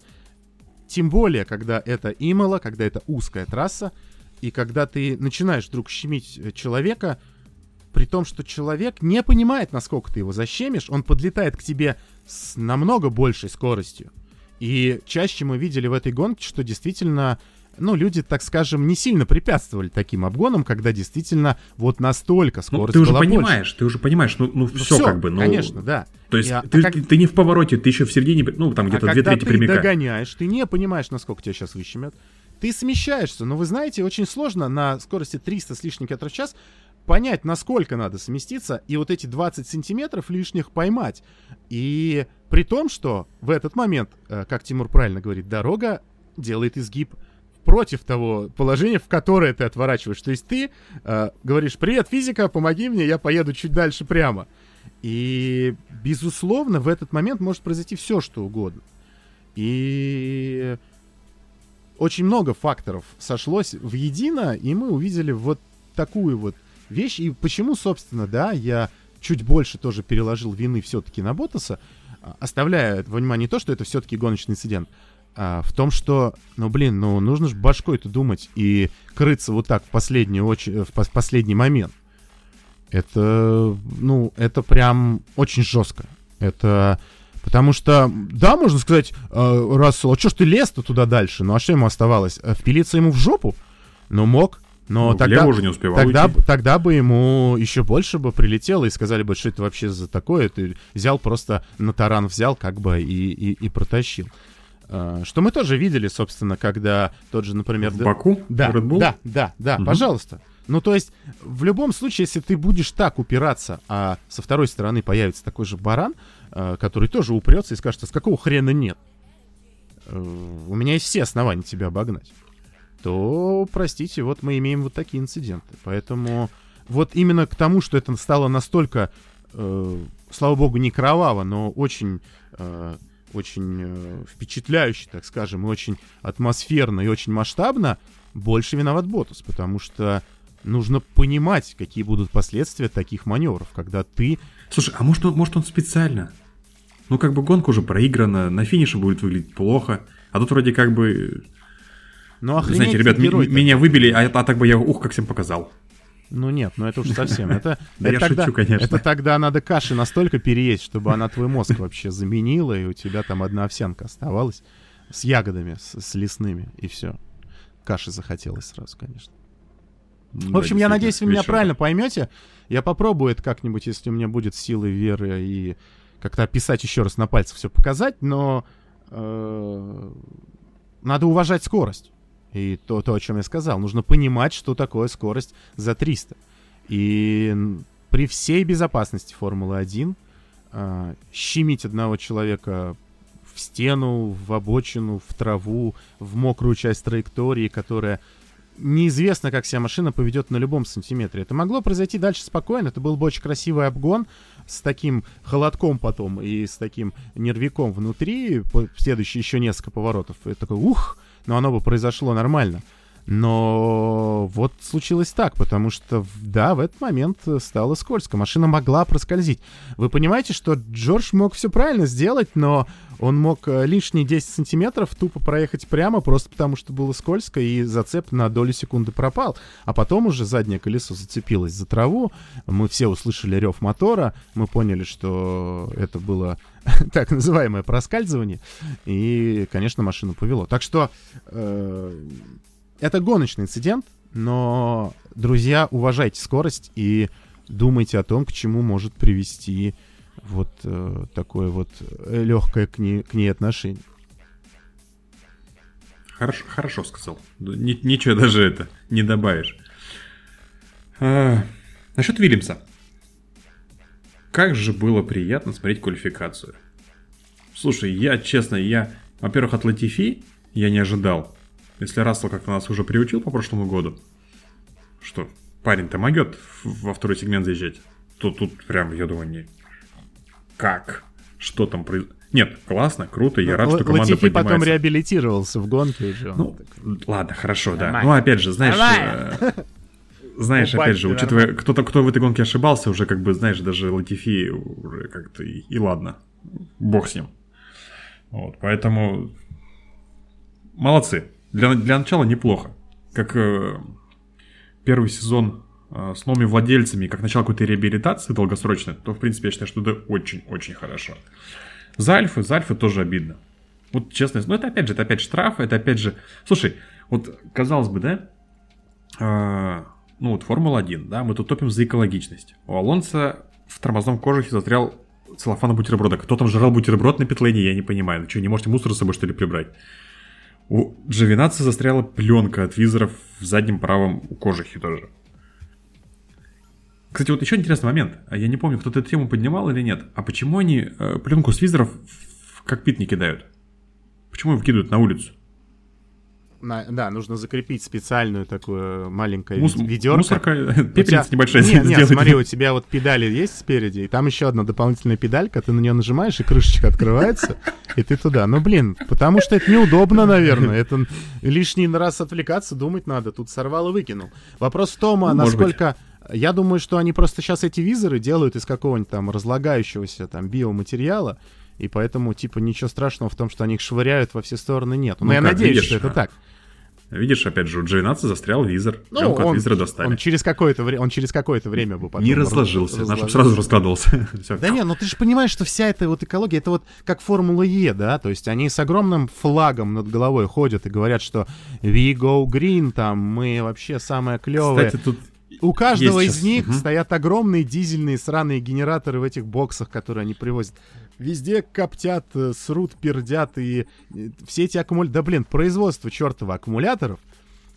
Тем более, когда это Имела, когда это узкая трасса, И когда ты начинаешь вдруг щемить э, человека, при том, что человек не понимает, насколько ты его защемишь, он подлетает к тебе с намного большей скоростью. И чаще мы видели в этой гонке, что действительно ну, люди, так скажем, не сильно препятствовали таким обгонам, когда действительно вот настолько Ну, скорость ты уже была понимаешь, ты уже понимаешь, ну, ну больше. все Всё, как бы, ну... конечно, да. То есть а- ты, а как- ты, ты не в повороте, ты еще в середине, ну, там где-то а две трети ты прямика. догоняешь, ты не понимаешь, насколько тебя сейчас выщемят. Ты смещаешься, но вы знаете, очень сложно на скорости 300 с лишним км в час понять, насколько надо сместиться, и вот эти 20 сантиметров лишних поймать. И при том, что в этот момент, э, как Тимур правильно говорит, дорога делает изгиб против того положения, в которое ты отворачиваешь. То есть ты э, говоришь, привет, физика, помоги мне, я поеду чуть дальше прямо. И, безусловно, в этот момент может произойти все, что угодно. И очень много факторов сошлось в едино, и мы увидели вот такую вот вещь. И почему, собственно, да, я чуть больше тоже переложил вины все-таки на Ботаса, оставляя во внимание то, что это все-таки гоночный инцидент, а, в том, что, ну, блин, ну, нужно же башкой-то думать и крыться вот так в, последнюю очередь, в пос- последний момент. Это, ну, это прям очень жестко. Это потому что, да, можно сказать, э, Рассел, а что ж ты лез-то туда дальше? Ну, а что ему оставалось? Э, Впилиться ему в жопу? Ну, мог. Но Ну, тогда, уже не успевал тогда, уйти. тогда бы ему еще больше бы прилетело и сказали бы, что это вообще за такое. Ты взял просто на таран взял, как бы и, и, и протащил. А, Что мы тоже видели, собственно, когда тот же, например... В Баку? да, Red Bull? да, да, да, Мгм. пожалуйста. Ну, то есть, в любом случае, если ты будешь так упираться, а со второй стороны появится такой же баран, э, который тоже упрется и скажет, а с какого хрена нет? Э, У меня есть все основания тебя обогнать. То, простите, вот мы имеем вот такие инциденты. Поэтому вот именно к тому, что это стало настолько, э, слава богу, не кроваво, но очень, э, очень э, впечатляюще, так скажем, и очень атмосферно и очень масштабно, больше виноват Ботус, потому что нужно понимать, какие будут последствия таких маневров, когда ты... Слушай, а может он, может он специально? Ну, как бы гонка уже проиграна, на финише будет выглядеть плохо. А тут вроде как бы... Ну, охренеть Знаете, ребят, герой-то. меня выбили, а, а так бы я ух, как всем показал. Ну нет, ну это уж совсем. Это, Да это я тогда, шучу, конечно. Это тогда надо каши настолько переесть, чтобы она твой мозг вообще заменила, и у тебя там одна овсянка оставалась с ягодами, с, с лесными, и все. Каши захотелось сразу, конечно. В общем, я надеюсь, вы меня правильно поймете. Я попробую это как-нибудь, если у меня будет силы веры и как-то описать еще раз на пальцах все показать, но э, надо уважать скорость. И то, то, о чем я сказал, нужно понимать, что такое скорость за 300. И при всей безопасности Формулы-1 э, щемить одного человека в стену, в обочину, в траву, в мокрую часть траектории, которая неизвестно, как себя машина поведет на любом сантиметре. Это могло произойти дальше спокойно. Это был бы очень красивый обгон с таким холодком потом и с таким нервиком внутри. Следующие еще несколько поворотов. И такой, ух, но оно бы произошло нормально. Но вот случилось так, потому что, да, в этот момент э, стало скользко. Машина могла проскользить. Вы понимаете, что Джордж мог все правильно сделать, но он мог э, лишние 10 сантиметров тупо проехать прямо, просто потому что было скользко, и зацеп на долю секунды пропал. А потом уже заднее колесо зацепилось за траву, мы все услышали рев мотора, мы поняли, что это было так называемое проскальзывание, и, конечно, машину повело. Так что э, это гоночный инцидент, но, друзья, уважайте скорость и думайте о том, к чему может привести вот э, такое вот легкое к ней, к ней отношение. Хорошо, хорошо сказал. Да ни- ничего даже это не добавишь. А, насчет Вильямса. Как же было приятно смотреть квалификацию. Слушай, я, честно, я, во-первых, от Латифи я не ожидал. Если Рассел как-то нас уже приучил по прошлому году, что парень-то могет во второй сегмент заезжать, то тут прям, я думаю, не... Как? Что там произошло? Нет, классно, круто, я рад, Л- что команда Латифи потом поднимается. реабилитировался в гонке уже. он Ну, ладно, хорошо, да. Нормально. Ну, опять же, знаешь, э, знаешь, опять же, ты учитывая, кто-то, кто в этой гонке ошибался, уже как бы, знаешь, даже Латифи уже как-то и, и ладно, бог с ним. Вот, поэтому молодцы. Для, для начала неплохо. Как, э, первый сезон э, с новыми владельцами, как начало какой-то реабилитации долгосрочной, то, в принципе, я считаю, что это очень-очень хорошо. За Альфы, за Альфы тоже обидно. Вот честно, ну это опять же, это опять штраф, это опять же... Слушай, вот казалось бы, да, э, ну вот Формула-1, да, мы тут топим за экологичность. У Алонса в тормозном кожухе застрял целлофан бутерброда. Кто там жрал бутерброд на питлейне, я не понимаю. Вы что, не можете мусор с собой, что ли, прибрать? У Джавинатца застряла пленка от визоров в заднем правом кожухе тоже. Кстати, вот еще интересный момент. А Я не помню, кто-то эту тему поднимал или нет. А почему они э, пленку с визоров в кокпит не кидают? Почему его выкидывают на улицу? На, да, нужно закрепить специальную такую маленькую Мус- ведерко. Мусорка, пепельница небольшая Нет, нет, смотри, у тебя вот педали есть спереди, и там еще одна дополнительная педалька, ты на нее нажимаешь, и крышечка открывается, и ты туда. Ну, блин, потому что это неудобно, наверное. Это лишний раз отвлекаться, думать надо. Тут сорвал и выкинул. Вопрос в том, а Ну, насколько... Я думаю, что они просто сейчас эти визоры делают из какого-нибудь там разлагающегося там биоматериала, и поэтому, типа, ничего страшного в том, что они их швыряют во все стороны нет. Но Ну я надеюсь, видишь, что это а? так. Видишь, опять же, у Джавинатца застрял визор. Ну, Пленку от он, визора достали. он через какое-то время, он через какое-то время бы потом не раз- разложился, наш разложился. сразу раскладывался. Да не, ну ты же понимаешь, что вся эта вот экология, это вот как Формула Е, да, то есть они с огромным флагом над головой ходят и говорят, что we go green, там, мы вообще самое клевое. Кстати, тут У каждого есть из сейчас, них мгм. стоят огромные дизельные сраные генераторы в этих боксах, которые они привозят. Везде коптят, э, срут, пердят, и э, все эти аккумуляторы... Да, блин, производство чертова аккумуляторов,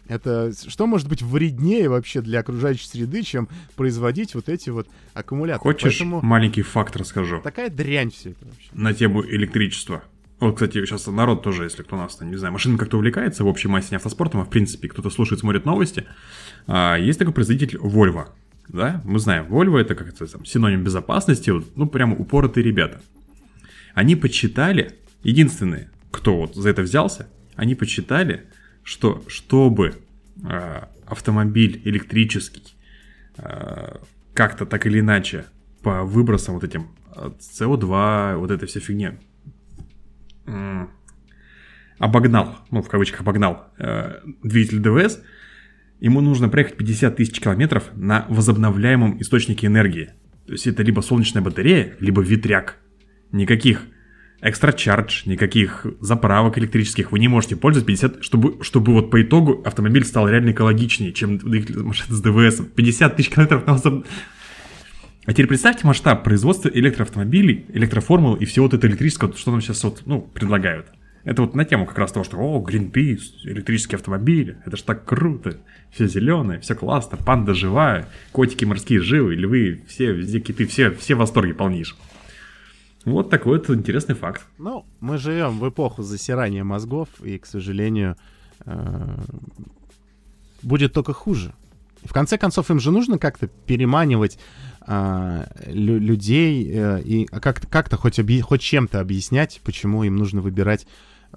это что может быть вреднее вообще для окружающей среды, чем производить вот эти вот аккумуляторы? хочешь Поэтому маленький факт расскажу такая дрянь все это вообще. на тему электричества. Вот, кстати, сейчас народ тоже, если кто нас, не знаю, машинами как-то увлекается в общей массе не автоспортом, а в принципе кто-то слушает, смотрит новости. А, есть такой производитель Volvo. Да, мы знаем, Volvo это как это там, синоним безопасности, вот, ну прямо упоротые ребята. Они подсчитали, единственные, кто вот за это взялся, они подсчитали, что чтобы а, автомобиль электрический а, как-то так или иначе по выбросам вот этим от CO2, вот этой вся фигня, м, обогнал, ну, в кавычках обогнал э, двигатель ДВС, ему нужно проехать 50 тысяч километров на возобновляемом источнике энергии. То есть это либо солнечная батарея, либо ветряк. Никаких экстра чардж, никаких заправок электрических вы не можете пользоваться 50, чтобы, чтобы вот по итогу автомобиль стал реально экологичнее, чем машины с ДВС. 50 тысяч километров на возоб- а теперь представьте масштаб производства электроавтомобилей, электроформул и всего вот этого электрического, что нам сейчас вот, ну, предлагают. Это вот на тему как раз того, что, о, Greenpeace, электрические автомобили, это ж так круто, все зеленое, все классно, панда живая, котики морские живы, львы, все, везде киты, все, все в восторге полнейшем. Вот такой вот интересный факт. Ну, мы живем в эпоху засирания мозгов, и, к сожалению, э, будет только хуже. В конце концов, им же нужно как-то переманивать а, лю- людей э, и как-то, как-то хоть, объ- хоть чем-то объяснять, почему им нужно выбирать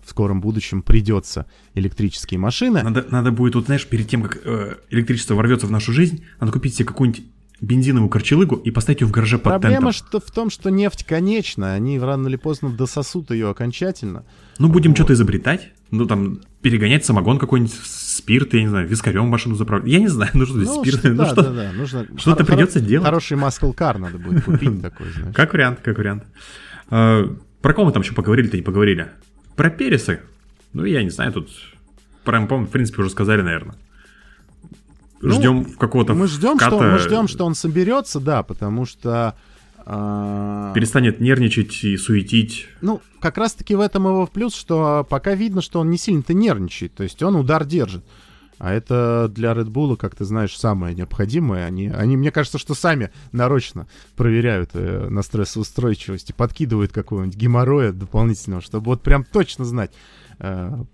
в скором будущем придется электрические машины. Надо, надо будет, вот знаешь, перед тем, как э, электричество ворвется в нашу жизнь, надо купить себе какую-нибудь бензиновую корчелыгу и поставить ее в гараже под Проблема тентом. что в том, что нефть конечна, они рано или поздно дососут ее окончательно. Ну, будем что-то изобретать. Ну, там, перегонять самогон какой-нибудь, спирт, я не знаю, вискарем машину заправлять. Я не знаю, ну что, Ну, спирт, что- ну да, что. да, да, нужно что-то придется делать. Хороший car надо будет купить такой, знаешь. Как вариант, как вариант. А, про кого мы там еще поговорили-то не поговорили? Про Переса. Ну, я не знаю, тут... МП, в принципе, уже сказали, наверное. Ждем какого-то Ну, Мы ждем, что, вката, мы ждем, что он соберется, да, потому что... а, Перестанет нервничать и суетить. Ну, как раз-таки в этом его плюс, что пока видно, что он не сильно-то нервничает, то есть он удар держит. А это для Red Bull, как ты знаешь, самое необходимое. Они, они мне кажется, что сами нарочно проверяют э, на стрессоустойчивость и подкидывают какого-нибудь геморроя дополнительного, чтобы вот прям точно знать, э,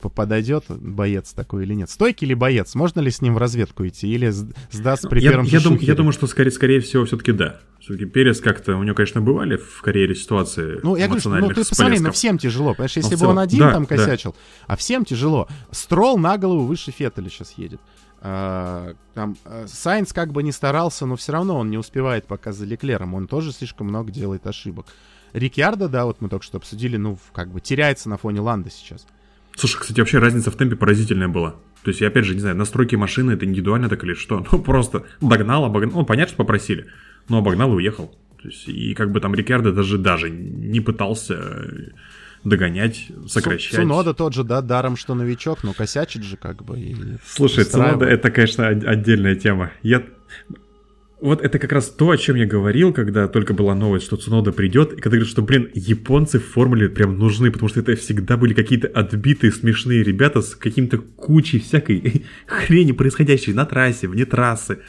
подойдет боец такой или нет. Стойкий ли боец? Можно ли с ним в разведку идти? Или сдаст при Я, первом я дум- я думаю, что скорее, скорее всего все-таки да. Все-таки Перес как-то, у него, конечно, бывали в карьере ситуации Ну, я говорю, что, ну, ты посмотри, ну, всплесков. всем тяжело. Понимаешь, если в бы он один да, там да. косячил, а всем тяжело. Строл на голову выше Феттеля сейчас едет. А, там а, Сайнс как бы не старался, но все равно он не успевает пока за Леклером. Он тоже слишком много делает ошибок. Рикьярдо, да, вот мы только что обсудили, ну, как бы теряется на фоне Ланда сейчас. Слушай, кстати, вообще разница в темпе поразительная была. То есть, я опять же, не знаю, настройки машины это индивидуально так или что. Ну, просто догнал, обогнал. Ну, понятно, что попросили, но обогнал и уехал. То есть, и как бы там Рикардо даже, даже не пытался догонять, сокращать. Цунода тот же, да, даром, что новичок, но косячит же как бы. И Слушай, Цунода это, конечно, отдельная тема. Я... Вот это как раз то, о чем я говорил, когда только была новость, что Цунода придет, и когда говорят, что, блин, японцы в формуле прям нужны, потому что это всегда были какие-то отбитые смешные ребята с каким-то кучей всякой хрени, происходящей на трассе, вне трассы.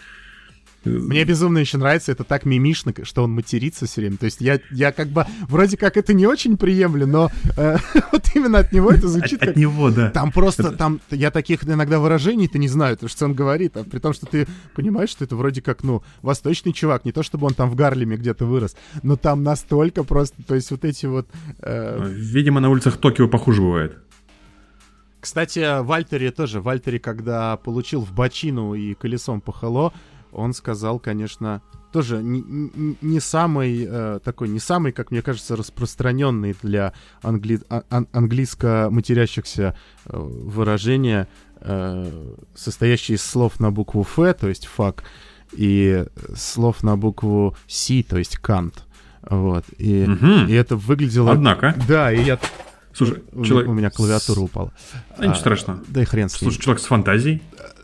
Мне безумно еще нравится, это так мимишно, что он матерится все время. То есть я, я как бы вроде как это не очень приемлю, но э, вот именно от него это звучит. От, как... от него, да. Там просто, там я таких иногда выражений-то не знаю, то, что он говорит, а при том, что ты понимаешь, что это вроде как, ну, восточный чувак, не то чтобы он там в Гарлеме где-то вырос, но там настолько просто, то есть вот эти вот... Э... Видимо, на улицах Токио похуже бывает. Кстати, Вальтери тоже. Вальтери, когда получил в бочину и колесом по хало, он сказал, конечно, тоже не, не самый э, такой, не самый, как мне кажется, распространенный для англи... а, английско матерящихся э, выражения, э, состоящий из слов на букву Ф, то есть фак, и слов на букву С, то есть кант. Вот. И, угу. и это выглядело... Однако. Да, и я... Слушай, у, человек... у меня клавиатура упала. А, ничего страшного. Да и хрен с ним. Слушай, человек с фантазией.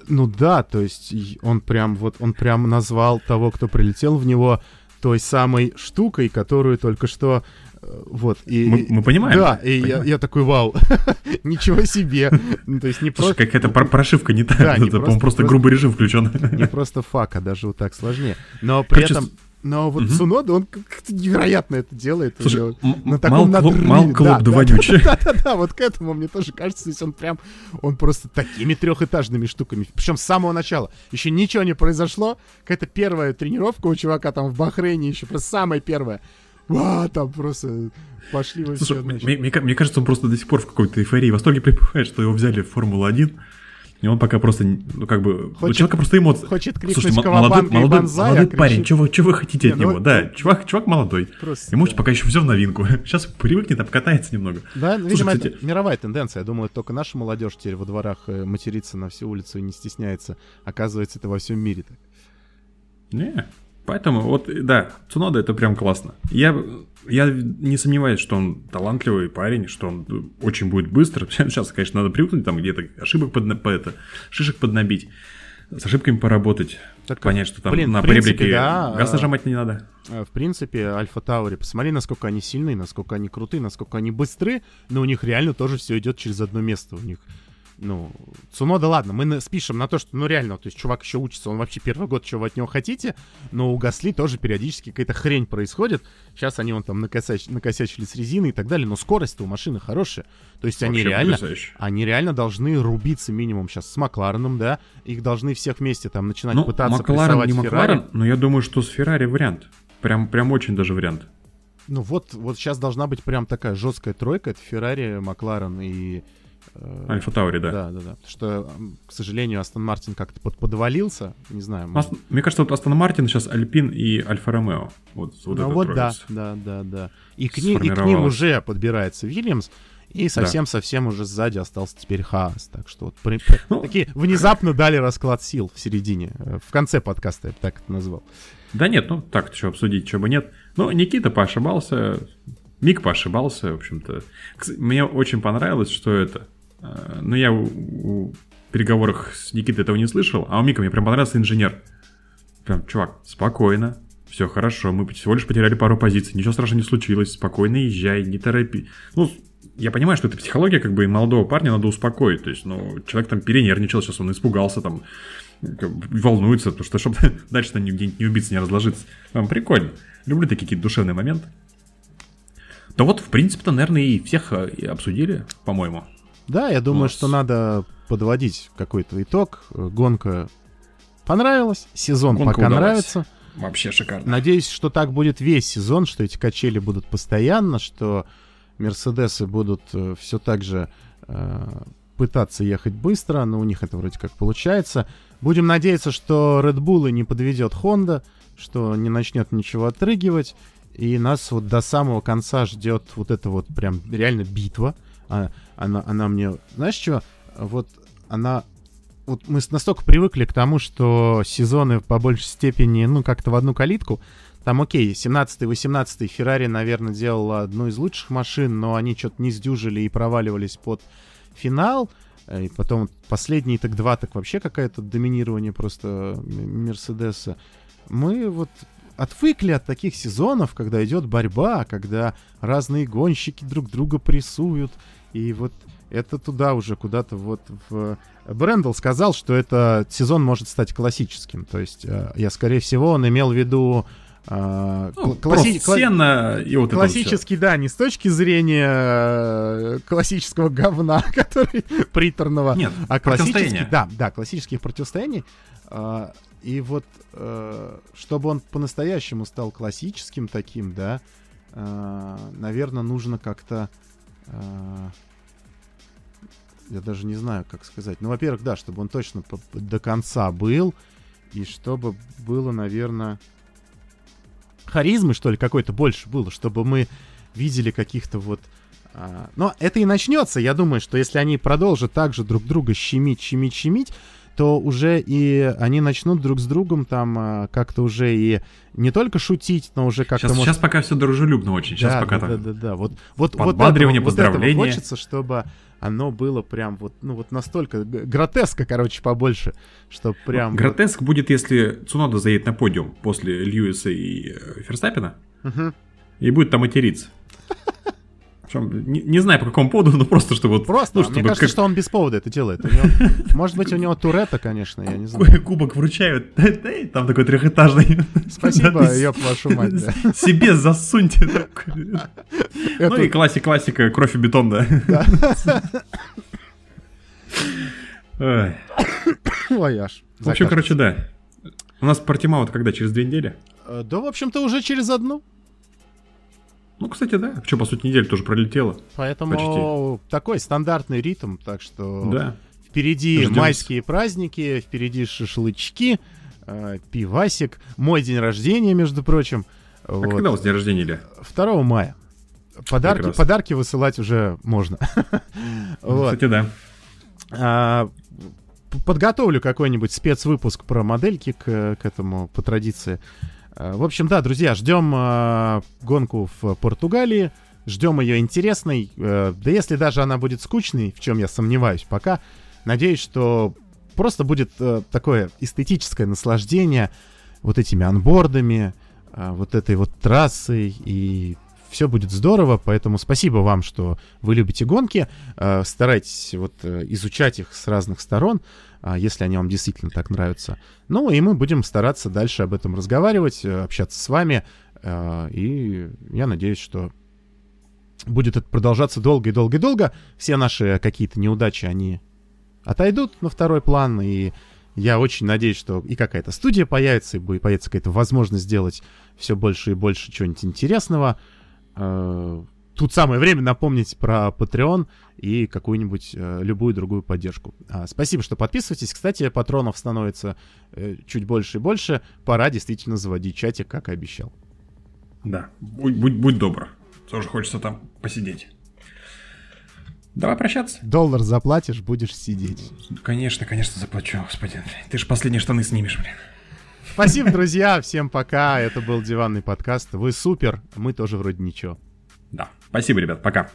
Ну да, то есть он прям вот он прям назвал того, кто прилетел в него той самой штукой, которую только что э, вот и мы, мы понимаем. Да, и я, я такой вау, ничего себе, ну, то есть не просто какая-то прошивка не та, да, это, по-моему, просто грубый режим включен. Не просто фака, даже вот так сложнее, но при этом но вот угу. Цунода, он как-то невероятно это делает. Слушай, на таком мал, надрыве. Мал клуб да. Да, да, да, да, вот к этому мне тоже кажется, здесь он прям, он просто такими трехэтажными штуками, причем с самого начала. Еще ничего не произошло, какая-то первая тренировка у чувака там в Бахрейне еще, просто самая первая. А, там просто пошли во Слушай, мне, мне, мне кажется, он просто до сих пор в какой-то эйфории, восторге пребывает, что его взяли в Формулу-1. И он пока просто, ну, как бы, хочет, у человека просто эмоции. Хочет крикнуть Слушайте, молодой, молодой, банзай, молодой а парень, вы, что вы хотите не, от ну, него? Да, чувак, чувак молодой. Просто, Ему да. пока еще все в новинку. Сейчас привыкнет, обкатается немного. Да, Слушай, видимо, кстати... это мировая тенденция. Я думаю, только наша молодежь теперь во дворах э, матерится на всю улицу и не стесняется. Оказывается, это во всем мире так. Не, Поэтому вот, да, Цунода это прям классно. Я, я не сомневаюсь, что он талантливый парень, что он очень будет быстро. Сейчас, конечно, надо привыкнуть, там где-то ошибок под, по это, шишек поднабить, с ошибками поработать, так, понять, что там блин, на принципе, да, газ нажимать не надо. Э, в принципе, Альфа Таури, посмотри, насколько они сильные, насколько они крутые, насколько они быстры, но у них реально тоже все идет через одно место. У них ну, Цунода, ладно, мы спишем на то, что, ну, реально, то есть чувак еще учится, он вообще первый год, чего вы от него хотите, но у Гасли тоже периодически какая-то хрень происходит. Сейчас они вон там накосяч... накосячили с резиной и так далее, но скорость-то у машины хорошая. То есть вообще они реально, они реально должны рубиться минимум сейчас с Маклареном, да, их должны всех вместе там начинать ну, пытаться Макларен не Макларен, но я думаю, что с Феррари вариант. Прям, прям очень даже вариант. Ну вот, вот сейчас должна быть прям такая жесткая тройка, это Феррари, Макларен и Альфа Таури, да. Да, да, да. Что, к сожалению, Астон Мартин как-то под подвалился, не знаю. Может... Мне кажется, вот Астон Мартин сейчас Альпин и Альфа Ромео. Вот, вот ну вот да, да, да, да. И к, ним, и к ним уже подбирается Вильямс, и совсем-совсем да. уже сзади остался теперь Хаас. Так что вот при... ну, такие внезапно дали расклад сил в середине, э, в конце подкаста я бы так это назвал. Да нет, ну так что обсудить, чего бы нет. Ну, Никита поошибался, Мик поошибался, в общем-то. Мне очень понравилось, что это Э, но я в переговорах с Никитой этого не слышал, а у Мика мне прям понравился инженер. Прям, чувак, спокойно, все хорошо, мы всего лишь потеряли пару позиций, ничего страшного не случилось, спокойно езжай, не торопи. Ну, я понимаю, что это психология, как бы, и молодого парня надо успокоить, то есть, ну, человек там перенервничал, сейчас он испугался, там, волнуется, потому что, чтобы дальше где-нибудь не убиться, не разложиться. Вам прикольно. Люблю такие какие-то душевные моменты. Да вот, в принципе-то, наверное, и всех э, обсудили, по-моему. Да, я думаю, что надо подводить какой-то итог. Гонка понравилась, сезон Гонка пока удалась. нравится. Вообще шикарно. Надеюсь, что так будет весь сезон, что эти качели будут постоянно, что Мерседесы будут э, все так же э, пытаться ехать быстро, но у них это вроде как получается. Будем надеяться, что Red Bull не подведет Honda, что не начнет ничего отрыгивать, и нас вот до самого конца ждет вот эта вот прям реально битва. А, она, она мне... Знаешь что? Вот она вот мы настолько привыкли к тому, что сезоны по большей степени, ну, как-то в одну калитку. Там, окей, 17-й, 18-й Феррари, наверное, делал одну из лучших машин, но они что-то не сдюжили и проваливались под финал. Э, и потом последний так два, так вообще какое-то доминирование просто Мерседеса. Мы вот отвыкли от таких сезонов, когда идет борьба, когда разные гонщики друг друга прессуют. И вот это туда уже куда-то вот в... Брэндл сказал, что этот сезон может стать классическим. То есть, э, я, скорее всего, он имел в виду а, ну, класси... сцена и вот Классический, да, не с точки зрения э, классического говна, который приторного, Нет, а классический, да, да, классических противостояний. А, и вот, э, чтобы он по-настоящему стал классическим таким, да, э, наверное, нужно как-то я даже не знаю, как сказать. Ну, во-первых, да, чтобы он точно до конца был, и чтобы было, наверное, харизмы, что ли, какой-то больше было, чтобы мы видели каких-то вот... А... Но это и начнется, я думаю, что если они продолжат также друг друга щемить, щемить, щемить, то уже и они начнут друг с другом там а, как-то уже и не только шутить, но уже как-то... Сейчас, может... сейчас пока все дружелюбно очень, сейчас да, пока да, так... Да, да, да, вот, вот, вот этого. Вот этого хочется, чтобы оно было прям вот, ну вот настолько гротеска, короче, побольше, что прям... Гротеск вот... будет, если Цунода заедет на подиум после Льюиса и э, Ферстаппина, угу. и будет там материться. Не, не знаю по какому поводу, но просто чтобы вот... Просто, ну, чтобы мне кажется, как... что он без повода это делает. него, может быть, у него Туретта, конечно, я не знаю. Кубок вручают, там такой трехэтажный. Спасибо, ёб вашу мать. Себе засуньте. Ну и классика, кровь и бетон, да. Ой, аж. В общем, короче, да. У нас Портимаут когда, через две недели? Э, да, в общем-то, уже через одну. Ну, кстати, да. Что, по сути, неделя тоже пролетела. Поэтому почти. такой стандартный ритм, так что да. впереди Ждем. майские праздники, впереди шашлычки, э, пивасик, мой день рождения, между прочим. А вот. когда у вас день рождения, Илья? 2 мая. Подарки, подарки высылать уже можно. вот. Кстати, да. А, подготовлю какой-нибудь спецвыпуск про модельки к, к этому, по традиции. Э, в общем, да, друзья, ждем э, гонку в Португалии, ждем ее интересной. Э, да если даже она будет скучной, в чем я сомневаюсь пока, надеюсь, что просто будет э, такое эстетическое наслаждение вот этими анбордами, э, вот этой вот трассой и все будет здорово, поэтому спасибо вам, что вы любите гонки, э, старайтесь вот э, изучать их с разных сторон, если они вам действительно так нравятся. Ну и мы будем стараться дальше об этом разговаривать, э, общаться с вами, э, и я надеюсь, что будет это продолжаться долго и долго и долго. Все наши какие-то неудачи, они отойдут на второй план, и я очень надеюсь, что и какая-то студия появится, и будет появится какая-то возможность сделать все больше и больше чего-нибудь интересного. Тут самое время напомнить про Patreon и какую-нибудь э, любую другую поддержку. А, спасибо, что подписываетесь. Кстати, патронов становится э, чуть больше и больше. Пора действительно заводить чатик, как и обещал. Да, будь, будь, будь добр. Тоже хочется там посидеть. Давай прощаться. Доллар заплатишь, будешь сидеть. Конечно, конечно, заплачу, господин. Ты же последние штаны снимешь, блин. Спасибо, друзья. Всем пока. Это был диванный подкаст. Вы супер. Мы тоже вроде ничего. Да. Спасибо, ребят. Пока.